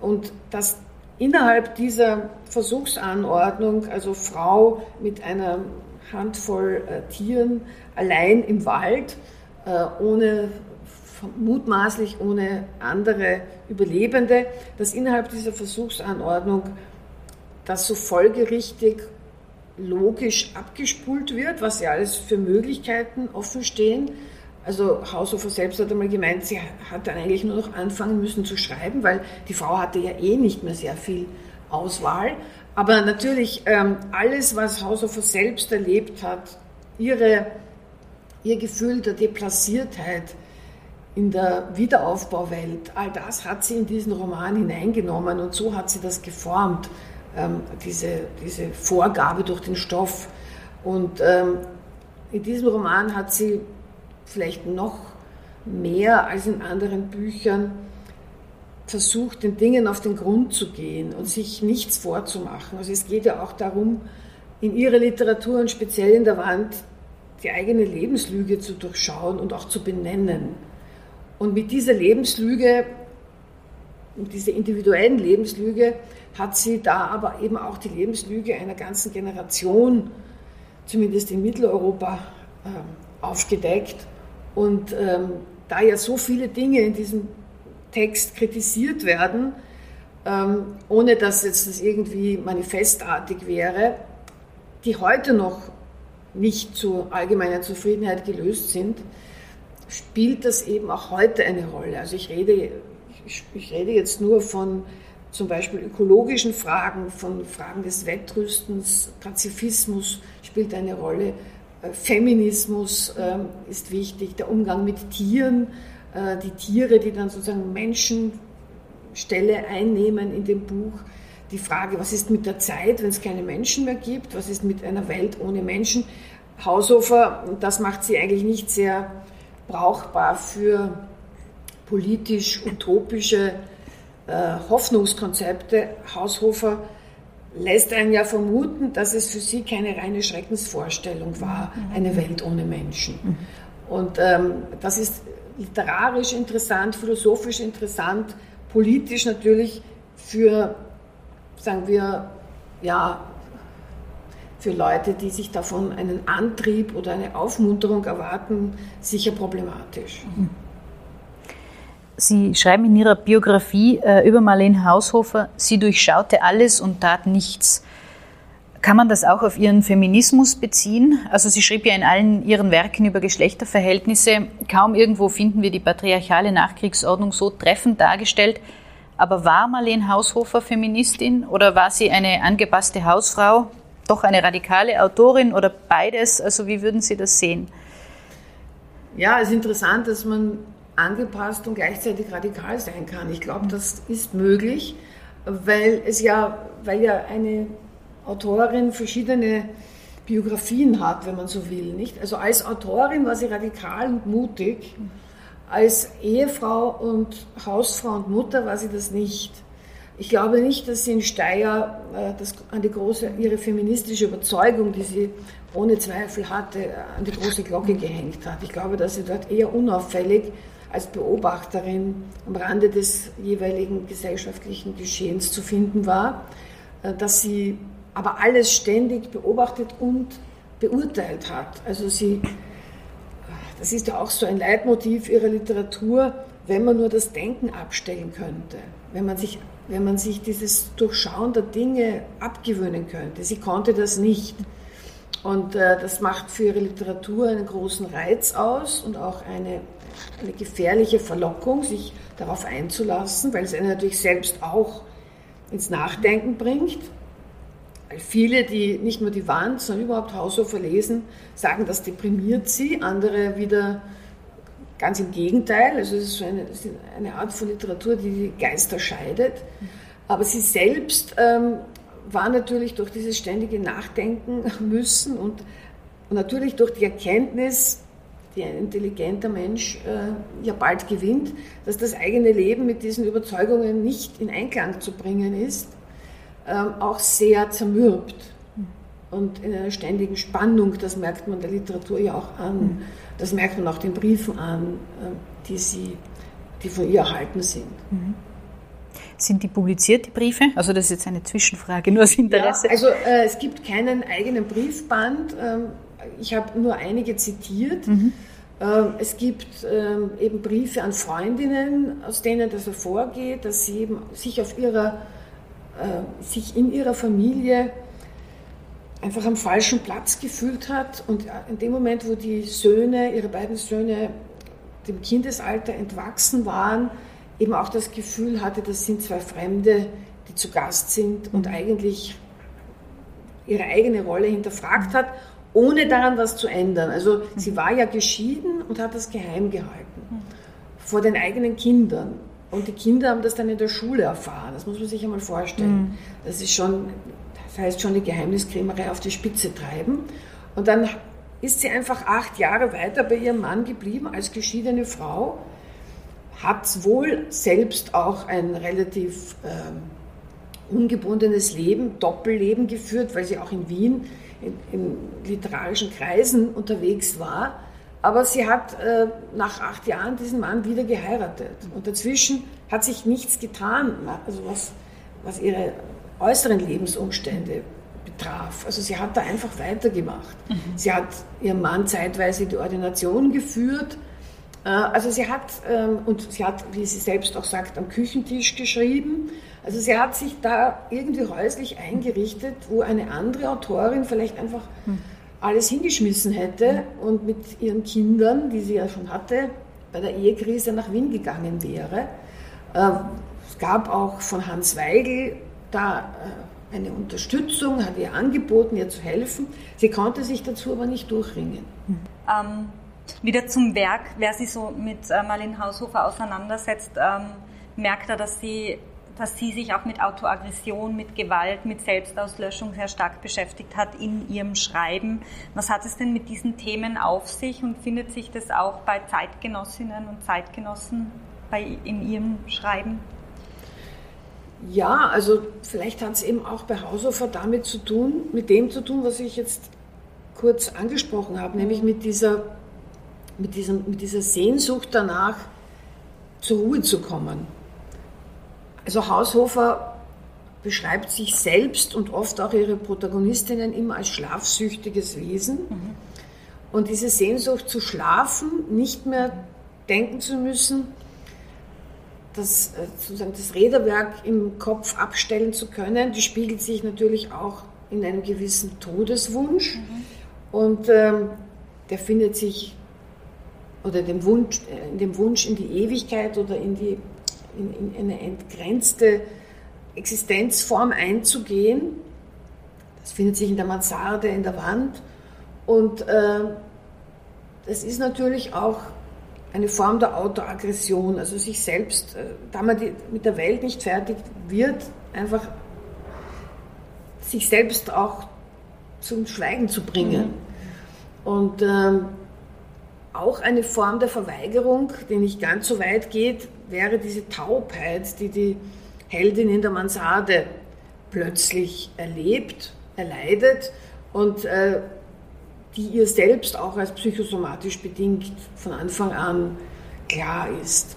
S6: Und dass innerhalb dieser Versuchsanordnung, also Frau mit einer Handvoll äh, Tieren allein im Wald, äh, ohne mutmaßlich ohne andere Überlebende, dass innerhalb dieser Versuchsanordnung das so folgerichtig logisch abgespult wird, was ja alles für Möglichkeiten offen stehen. Also Haushofer selbst hat einmal gemeint, sie hat dann eigentlich nur noch anfangen müssen zu schreiben, weil die Frau hatte ja eh nicht mehr sehr viel Auswahl. Aber natürlich ähm, alles, was Haushofer selbst erlebt hat, ihre, ihr Gefühl der Deplassiertheit, in der Wiederaufbauwelt, all das hat sie in diesen Roman hineingenommen und so hat sie das geformt, ähm, diese, diese Vorgabe durch den Stoff. Und ähm, in diesem Roman hat sie vielleicht noch mehr als in anderen Büchern versucht, den Dingen auf den Grund zu gehen und sich nichts vorzumachen. Also es geht ja auch darum, in ihrer Literatur und speziell in der Wand die eigene Lebenslüge zu durchschauen und auch zu benennen. Und mit dieser Lebenslüge, mit dieser individuellen Lebenslüge, hat sie da aber eben auch die Lebenslüge einer ganzen Generation, zumindest in Mitteleuropa, äh, aufgedeckt. Und ähm, da ja so viele Dinge in diesem Text kritisiert werden, ähm, ohne dass jetzt das irgendwie manifestartig wäre, die heute noch nicht zur allgemeinen Zufriedenheit gelöst sind, spielt das eben auch heute eine Rolle. Also ich rede, ich, ich rede jetzt nur von zum Beispiel ökologischen Fragen, von Fragen des Wettrüstens, Pazifismus spielt eine Rolle, äh, Feminismus ähm, ist wichtig, der Umgang mit Tieren, äh, die Tiere, die dann sozusagen Menschenstelle einnehmen in dem Buch. Die Frage, was ist mit der Zeit, wenn es keine Menschen mehr gibt? Was ist mit einer Welt ohne Menschen? Haushofer, das macht sie eigentlich nicht sehr brauchbar für politisch utopische äh, Hoffnungskonzepte. Haushofer lässt einen ja vermuten, dass es für sie keine reine Schreckensvorstellung war, eine Welt ohne Menschen. Und ähm, das ist literarisch interessant, philosophisch interessant, politisch natürlich für, sagen wir, ja, für Leute, die sich davon einen Antrieb oder eine Aufmunterung erwarten, sicher problematisch.
S2: Sie schreiben in Ihrer Biografie äh, über Marlene Haushofer, sie durchschaute alles und tat nichts. Kann man das auch auf Ihren Feminismus beziehen? Also sie schrieb ja in allen ihren Werken über Geschlechterverhältnisse, kaum irgendwo finden wir die patriarchale Nachkriegsordnung so treffend dargestellt. Aber war Marlene Haushofer Feministin oder war sie eine angepasste Hausfrau, doch eine radikale Autorin oder beides? Also wie würden Sie das sehen?
S6: Ja, es ist interessant, dass man angepasst und gleichzeitig radikal sein kann. Ich glaube, das ist möglich, weil es ja, weil ja eine Autorin verschiedene Biografien hat, wenn man so will. Nicht? Also als Autorin war sie radikal und mutig. Als Ehefrau und Hausfrau und Mutter war sie das nicht. Ich glaube nicht, dass sie in Steyr äh, das, an die große, ihre feministische Überzeugung, die sie ohne Zweifel hatte, an die große Glocke gehängt hat. Ich glaube, dass sie dort eher unauffällig als Beobachterin am Rande des jeweiligen gesellschaftlichen Geschehens zu finden war, äh, dass sie aber alles ständig beobachtet und beurteilt hat. Also sie, das ist ja auch so ein Leitmotiv ihrer Literatur, wenn man nur das Denken abstellen könnte, wenn man sich, wenn man sich dieses Durchschauen der Dinge abgewöhnen könnte. Sie konnte das nicht. Und äh, das macht für ihre Literatur einen großen Reiz aus und auch eine, eine gefährliche Verlockung, sich darauf einzulassen, weil es einen natürlich selbst auch ins Nachdenken bringt. Viele, die nicht nur die Wand, sondern überhaupt Haushofer lesen, sagen, das deprimiert sie. Andere wieder ganz im Gegenteil. Also es ist so eine, ist eine Art von Literatur, die die Geister scheidet. Aber sie selbst ähm, war natürlich durch dieses ständige Nachdenken müssen und, und natürlich durch die Erkenntnis, die ein intelligenter Mensch äh, ja bald gewinnt, dass das eigene Leben mit diesen Überzeugungen nicht in Einklang zu bringen ist ähm, auch sehr zermürbt und in einer ständigen Spannung. Das merkt man der Literatur ja auch an. Das merkt man auch den Briefen an, ähm, die, sie, die von ihr erhalten sind.
S2: Mhm. Sind die publiziert, die Briefe? Also das ist jetzt eine Zwischenfrage, nur aus Interesse.
S6: Ja, also äh, es gibt keinen eigenen Briefband. Ähm, ich habe nur einige zitiert. Mhm. Ähm, es gibt ähm, eben Briefe an Freundinnen, aus denen das hervorgeht, dass sie eben sich auf ihrer äh, sich in ihrer Familie einfach am falschen Platz gefühlt hat und in dem Moment, wo die Söhne, ihre beiden Söhne dem Kindesalter entwachsen waren, eben auch das Gefühl hatte, das sind zwei Fremde, die zu Gast sind und eigentlich ihre eigene Rolle hinterfragt hat, ohne daran was zu ändern. Also sie war ja geschieden und hat das geheim gehalten vor den eigenen Kindern. Und die Kinder haben das dann in der Schule erfahren. Das muss man sich einmal vorstellen. Mhm. Das ist schon, das heißt schon die Geheimniskrämerei auf die Spitze treiben. Und dann ist sie einfach acht Jahre weiter bei ihrem Mann geblieben als geschiedene Frau, hat wohl selbst auch ein relativ äh, ungebundenes Leben, Doppelleben geführt, weil sie auch in Wien in, in literarischen Kreisen unterwegs war aber sie hat äh, nach acht Jahren diesen Mann wieder geheiratet. Und dazwischen hat sich nichts getan, also was, was ihre äußeren Lebensumstände betraf. Also sie hat da einfach weitergemacht. Mhm. Sie hat ihrem Mann zeitweise die Ordination geführt. Äh, also sie hat, ähm, und sie hat, wie sie selbst auch sagt, am Küchentisch geschrieben. Also sie hat sich da irgendwie häuslich eingerichtet, wo eine andere Autorin vielleicht einfach... Mhm alles hingeschmissen hätte und mit ihren Kindern, die sie ja schon hatte, bei der Ehekrise nach Wien gegangen wäre. Äh, es gab auch von Hans Weigel da äh, eine Unterstützung, hat ihr angeboten, ihr zu helfen. Sie konnte sich dazu aber nicht durchringen.
S1: Ähm, wieder zum Werk. Wer sich so mit äh, Marlene Haushofer auseinandersetzt, ähm, merkt er, dass sie dass sie sich auch mit Autoaggression, mit Gewalt, mit Selbstauslöschung sehr stark beschäftigt hat in ihrem Schreiben. Was hat es denn mit diesen Themen auf sich und findet sich das auch bei Zeitgenossinnen und Zeitgenossen bei, in ihrem Schreiben?
S6: Ja, also vielleicht hat es eben auch bei Haushofer damit zu tun, mit dem zu tun, was ich jetzt kurz angesprochen habe, nämlich mit dieser, mit diesem, mit dieser Sehnsucht danach, zur Ruhe zu kommen also Haushofer beschreibt sich selbst und oft auch ihre Protagonistinnen immer als schlafsüchtiges Wesen. Mhm. Und diese Sehnsucht zu schlafen, nicht mehr denken zu müssen, das, äh, sozusagen das Räderwerk im Kopf abstellen zu können, die spiegelt sich natürlich auch in einem gewissen Todeswunsch. Mhm. Und ähm, der findet sich, oder dem Wunsch, äh, in dem Wunsch in die Ewigkeit oder in die in, in eine entgrenzte Existenzform einzugehen. Das findet sich in der Mansarde, in der Wand. Und äh, das ist natürlich auch eine Form der Autoaggression, also sich selbst, äh, da man die, mit der Welt nicht fertig wird, einfach sich selbst auch zum Schweigen zu bringen. Mhm. Und äh, auch eine Form der Verweigerung, die nicht ganz so weit geht, wäre diese Taubheit, die die Heldin in der Mansarde plötzlich erlebt, erleidet und äh, die ihr selbst auch als psychosomatisch bedingt von Anfang an klar ist.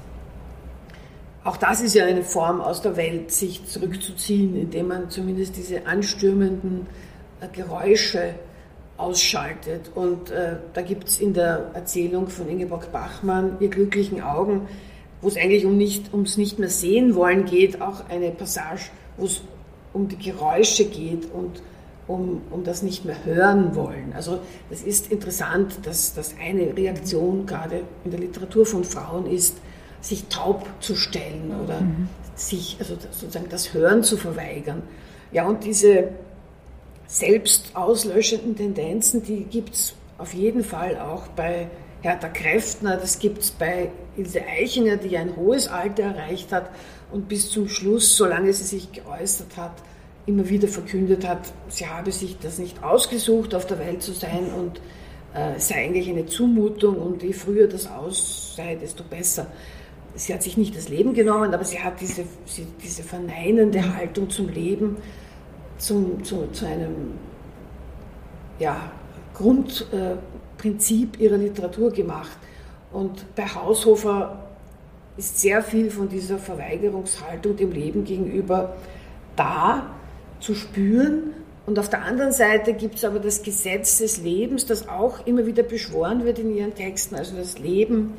S6: Auch das ist ja eine Form aus der Welt, sich zurückzuziehen, indem man zumindest diese anstürmenden äh, Geräusche ausschaltet. Und äh, da gibt es in der Erzählung von Ingeborg Bachmann, Ihr glücklichen Augen, wo es eigentlich um nicht, ums nicht mehr sehen wollen geht, auch eine Passage, wo es um die Geräusche geht und um, um das nicht mehr hören wollen. Also das ist interessant, dass das eine Reaktion gerade in der Literatur von Frauen ist, sich taub zu stellen oder mhm. sich also sozusagen das Hören zu verweigern. Ja, und diese selbst auslöschenden Tendenzen, die gibt es auf jeden Fall auch bei Hertha Kräftner, das gibt es bei Ilse Eichinger, die ein hohes Alter erreicht hat und bis zum Schluss, solange sie sich geäußert hat, immer wieder verkündet hat, sie habe sich das nicht ausgesucht, auf der Welt zu sein und äh, sei eigentlich eine Zumutung und je früher das aus sei, desto besser. Sie hat sich nicht das Leben genommen, aber sie hat diese, sie, diese verneinende Haltung zum Leben zum, zu, zu einem ja, Grundprinzip ihrer Literatur gemacht. Und bei Haushofer ist sehr viel von dieser Verweigerungshaltung dem Leben gegenüber da zu spüren. Und auf der anderen Seite gibt es aber das Gesetz des Lebens, das auch immer wieder beschworen wird in ihren Texten, also das Leben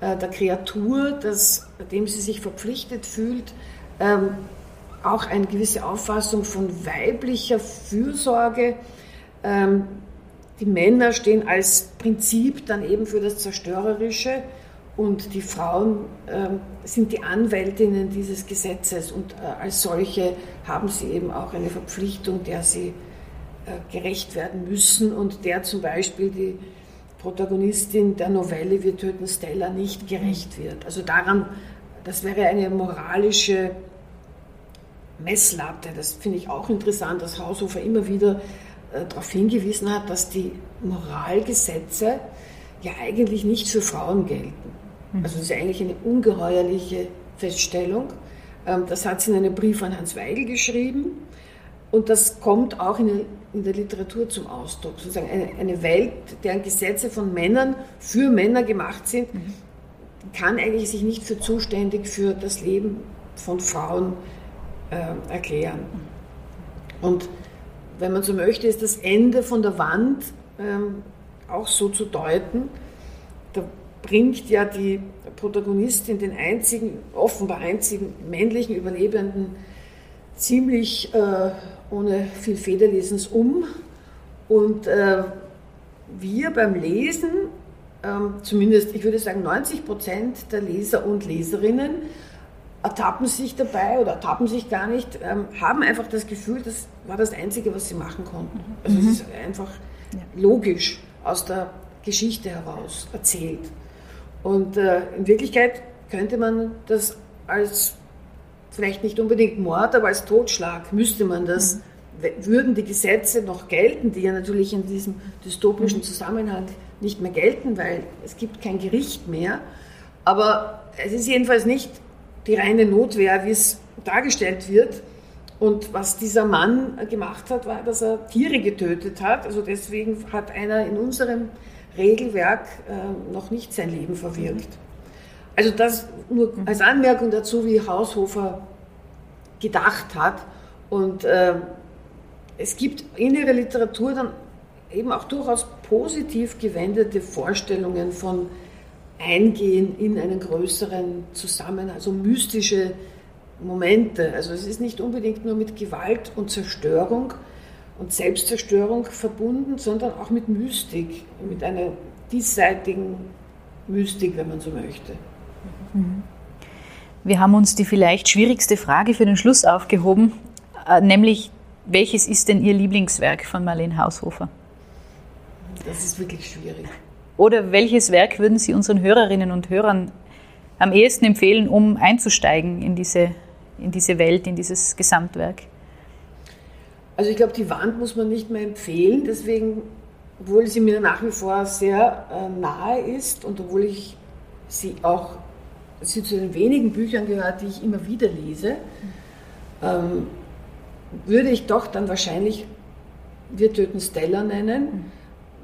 S6: äh, der Kreatur, das, dem sie sich verpflichtet fühlt, ähm, auch eine gewisse Auffassung von weiblicher Fürsorge. Ähm, die Männer stehen als Prinzip dann eben für das Zerstörerische und die Frauen ähm, sind die Anwältinnen dieses Gesetzes und äh, als solche haben sie eben auch eine Verpflichtung, der sie äh, gerecht werden müssen und der zum Beispiel die Protagonistin der Novelle Wir töten Stella nicht gerecht wird. Also daran, das wäre eine moralische Messlatte. Das finde ich auch interessant, dass Haushofer immer wieder äh, darauf hingewiesen hat, dass die Moralgesetze ja eigentlich nicht für Frauen gelten. Mhm. Also das ist eigentlich eine ungeheuerliche Feststellung. Ähm, das hat sie in einem Brief an Hans Weigel geschrieben und das kommt auch in, der Literatur zum Ausdruck. Sozusagen eine, eine Welt, deren Gesetze von Männern für Männer gemacht sind, mhm. kann eigentlich sich nicht für zuständig für das Leben von Frauen äh, erklären. Und wenn man so möchte, ist das Ende von der Wand ähm, auch so zu deuten. Bringt ja die Protagonistin den einzigen, offenbar einzigen männlichen Überlebenden ziemlich äh, ohne viel Federlesens um und äh, wir beim Lesen, ähm, zumindest ich würde sagen 90 Prozent der Leser und Leserinnen, ertappen sich dabei oder ertappen sich gar nicht, ähm, haben einfach das Gefühl, das war das Einzige, was sie machen konnten. Also mhm. es ist einfach ja. logisch aus der Geschichte heraus erzählt. Und äh, in Wirklichkeit könnte man das als vielleicht nicht unbedingt Mord, aber als Totschlag müsste man das, mhm. würden die Gesetze noch gelten, die ja natürlich in diesem dystopischen mhm. Zusammenhang nicht mehr gelten, weil es gibt kein Gericht mehr. Aber es ist jedenfalls nicht die reine Notwehr, wie es dargestellt wird. Und was dieser Mann gemacht hat, war, dass er Tiere getötet hat. Also deswegen hat einer in unserem Regelwerk äh, noch nicht sein Leben verwirkt. Also das nur als Anmerkung dazu, wie Haushofer gedacht hat. Und äh, es gibt in ihrer Literatur dann eben auch durchaus positiv gewendete Vorstellungen von Eingehen in einen größeren Zusammenhang, also mystische Momente. Also es ist nicht unbedingt nur mit Gewalt und Zerstörung und Selbstzerstörung verbunden, sondern auch mit Mystik, mit einer diesseitigen Mystik, wenn man so möchte.
S2: Wir haben uns die vielleicht schwierigste Frage für den Schluss aufgehoben, äh, nämlich welches ist denn Ihr Lieblingswerk von Marlene Haushofer?
S6: Das ist wirklich schwierig.
S2: Oder welches Werk würden Sie unseren Hörerinnen und Hörern am ehesten empfehlen, um einzusteigen in diese, in diese Welt, in dieses Gesamtwerk?
S6: Also ich glaube, die Wand muss man nicht mehr empfehlen, deswegen, obwohl sie mir nach wie vor sehr äh, nahe ist und obwohl ich sie auch sie zu den wenigen Büchern gehört, die ich immer wieder lese, ähm, würde ich doch dann wahrscheinlich Wir töten Stella nennen,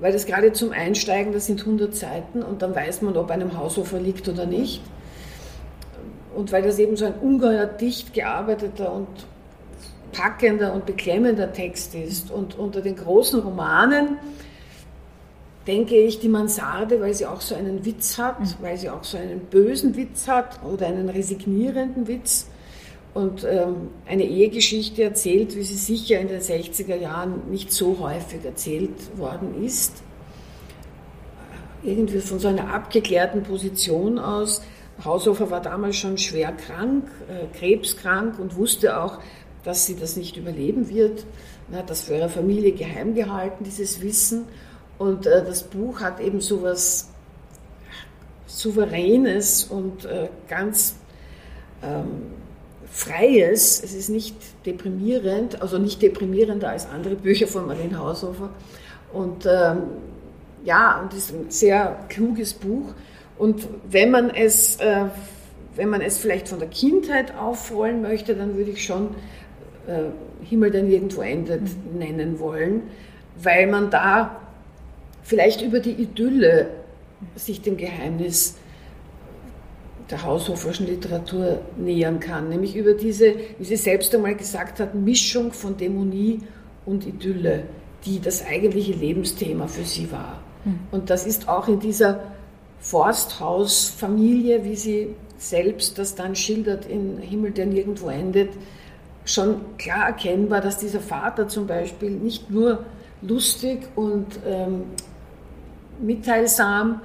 S6: weil das gerade zum Einsteigen, das sind 100 Seiten und dann weiß man, ob einem Haushofer liegt oder nicht. Und weil das eben so ein ungeheuer dicht gearbeiteter und packender und beklemmender Text ist und unter den großen Romanen denke ich, die Mansarde, weil sie auch so einen Witz hat, mhm. weil sie auch so einen bösen Witz hat oder einen resignierenden Witz und ähm, eine Ehegeschichte erzählt, wie sie sicher in den 60er Jahren nicht so häufig erzählt worden ist. Irgendwie von so einer abgeklärten Position aus. Haushofer war damals schon schwer krank, äh, krebskrank und wusste auch, dass sie das nicht überleben wird. Er hat das für ihre Familie geheim gehalten, dieses Wissen. Und äh, das Buch hat eben so was Souveränes und äh, ganz ähm, Freies. Es ist nicht deprimierend, also nicht deprimierender als andere Bücher von Marlene Haushofer. Und ähm, ja, und ist ein sehr kluges Buch. Und wenn man es, äh, wenn man es vielleicht von der Kindheit aufrollen möchte, dann würde ich schon äh, Himmel, der nirgendwo endet, mhm. nennen wollen, weil man da vielleicht über die Idylle sich dem Geheimnis der haushoferschen Literatur nähern kann, nämlich über diese, wie sie selbst einmal gesagt hat, Mischung von Dämonie und Idylle, die das eigentliche Lebensthema für sie war. Mhm. Und das ist auch in dieser Forsthausfamilie, wie sie selbst das dann schildert in Himmel, der nirgendwo endet, schon klar erkennbar, dass dieser Vater zum Beispiel nicht nur lustig und ähm, mitteilsam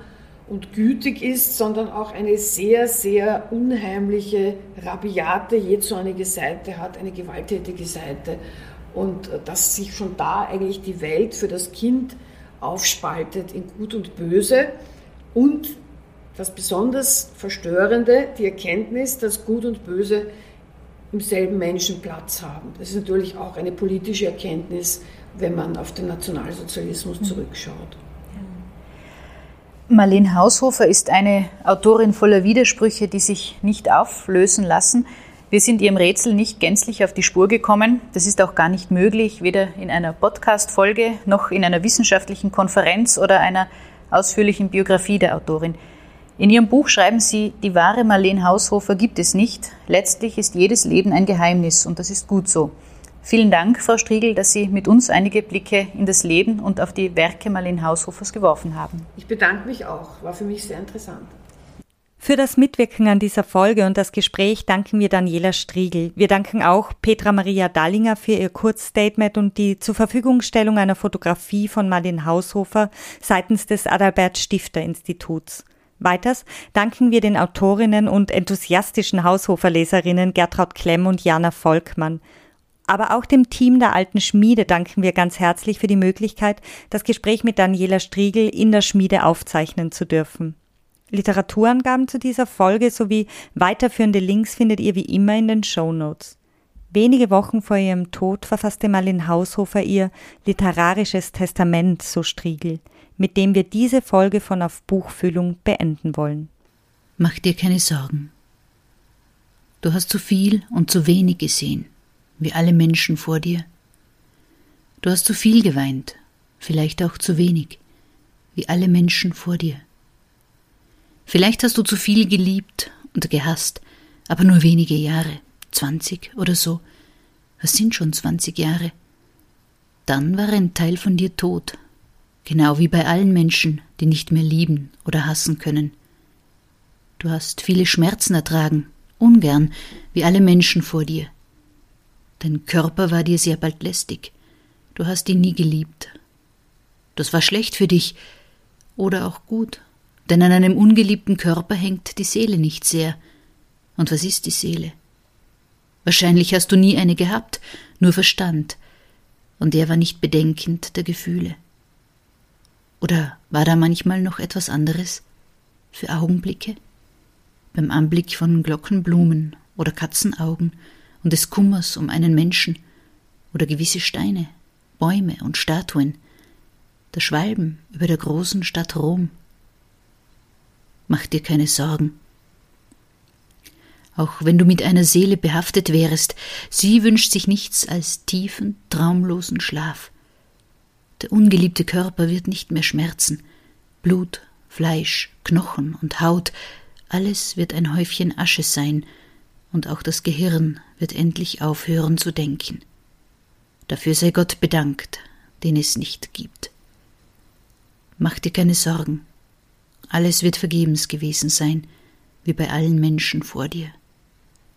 S6: und gütig ist, sondern auch eine sehr, sehr unheimliche, rabiate, jezornige Seite hat, eine gewalttätige Seite. Und äh, dass sich schon da eigentlich die Welt für das Kind aufspaltet in Gut und Böse. Und das besonders Verstörende, die Erkenntnis, dass Gut und Böse im selben Menschen Platz haben. Das ist natürlich auch eine politische Erkenntnis, wenn man auf den Nationalsozialismus zurückschaut.
S2: Marlene Haushofer ist eine Autorin voller Widersprüche, die sich nicht auflösen lassen. Wir sind ihrem Rätsel nicht gänzlich auf die Spur gekommen. Das ist auch gar nicht möglich, weder in einer Podcast-Folge noch in einer wissenschaftlichen Konferenz oder einer ausführlichen Biografie der Autorin. In ihrem Buch schreiben sie, die wahre Marlene Haushofer gibt es nicht. Letztlich ist jedes Leben ein Geheimnis und das ist gut so. Vielen Dank, Frau Striegel, dass Sie mit uns einige Blicke in das Leben und auf die Werke Marlene Haushofers geworfen haben.
S6: Ich bedanke mich auch, war für mich sehr interessant.
S1: Für das Mitwirken an dieser Folge und das Gespräch danken wir Daniela Striegel. Wir danken auch Petra Maria Dallinger für ihr Kurzstatement und die zur Verfügungstellung einer Fotografie von Martin Haushofer seitens des Adalbert Stifter Instituts. Weiters danken wir den Autorinnen und enthusiastischen Haushofer-Leserinnen Gertraud Klemm und Jana Volkmann. Aber auch dem Team der alten Schmiede danken wir ganz herzlich für die Möglichkeit, das Gespräch mit Daniela Striegel in der Schmiede aufzeichnen zu dürfen. Literaturangaben zu dieser Folge sowie weiterführende Links findet ihr wie immer in den Show Notes. Wenige Wochen vor ihrem Tod verfasste Marlene Haushofer ihr literarisches Testament, so Striegel, mit dem wir diese Folge von Auf Buchfüllung beenden wollen.
S2: Mach dir keine Sorgen. Du hast zu viel und zu wenig gesehen, wie alle Menschen vor dir. Du hast zu viel geweint, vielleicht auch zu wenig, wie alle Menschen vor dir. Vielleicht hast du zu viel geliebt und gehasst, aber nur wenige Jahre, zwanzig oder so. Was sind schon zwanzig Jahre? Dann war ein Teil von dir tot, genau wie bei allen Menschen, die nicht mehr lieben oder hassen können. Du hast viele Schmerzen ertragen, ungern, wie alle Menschen vor dir. Dein Körper war dir sehr bald lästig. Du hast ihn nie geliebt. Das war schlecht für dich oder auch gut denn an einem ungeliebten Körper hängt die Seele nicht sehr. Und was ist die Seele? Wahrscheinlich hast du nie eine gehabt, nur Verstand, und er war nicht bedenkend der Gefühle. Oder war da manchmal noch etwas anderes? Für Augenblicke? Beim Anblick von Glockenblumen oder Katzenaugen und des Kummers um einen Menschen oder gewisse Steine, Bäume und Statuen, der Schwalben über der großen Stadt Rom Mach dir keine Sorgen. Auch wenn du mit einer Seele behaftet wärest, sie wünscht sich nichts als tiefen, traumlosen Schlaf. Der ungeliebte Körper wird nicht mehr schmerzen. Blut, Fleisch, Knochen und Haut, alles wird ein Häufchen Asche sein, und auch das Gehirn wird endlich aufhören zu denken. Dafür sei Gott bedankt, den es nicht gibt. Mach dir keine Sorgen, alles wird vergebens gewesen sein, wie bei allen Menschen vor dir.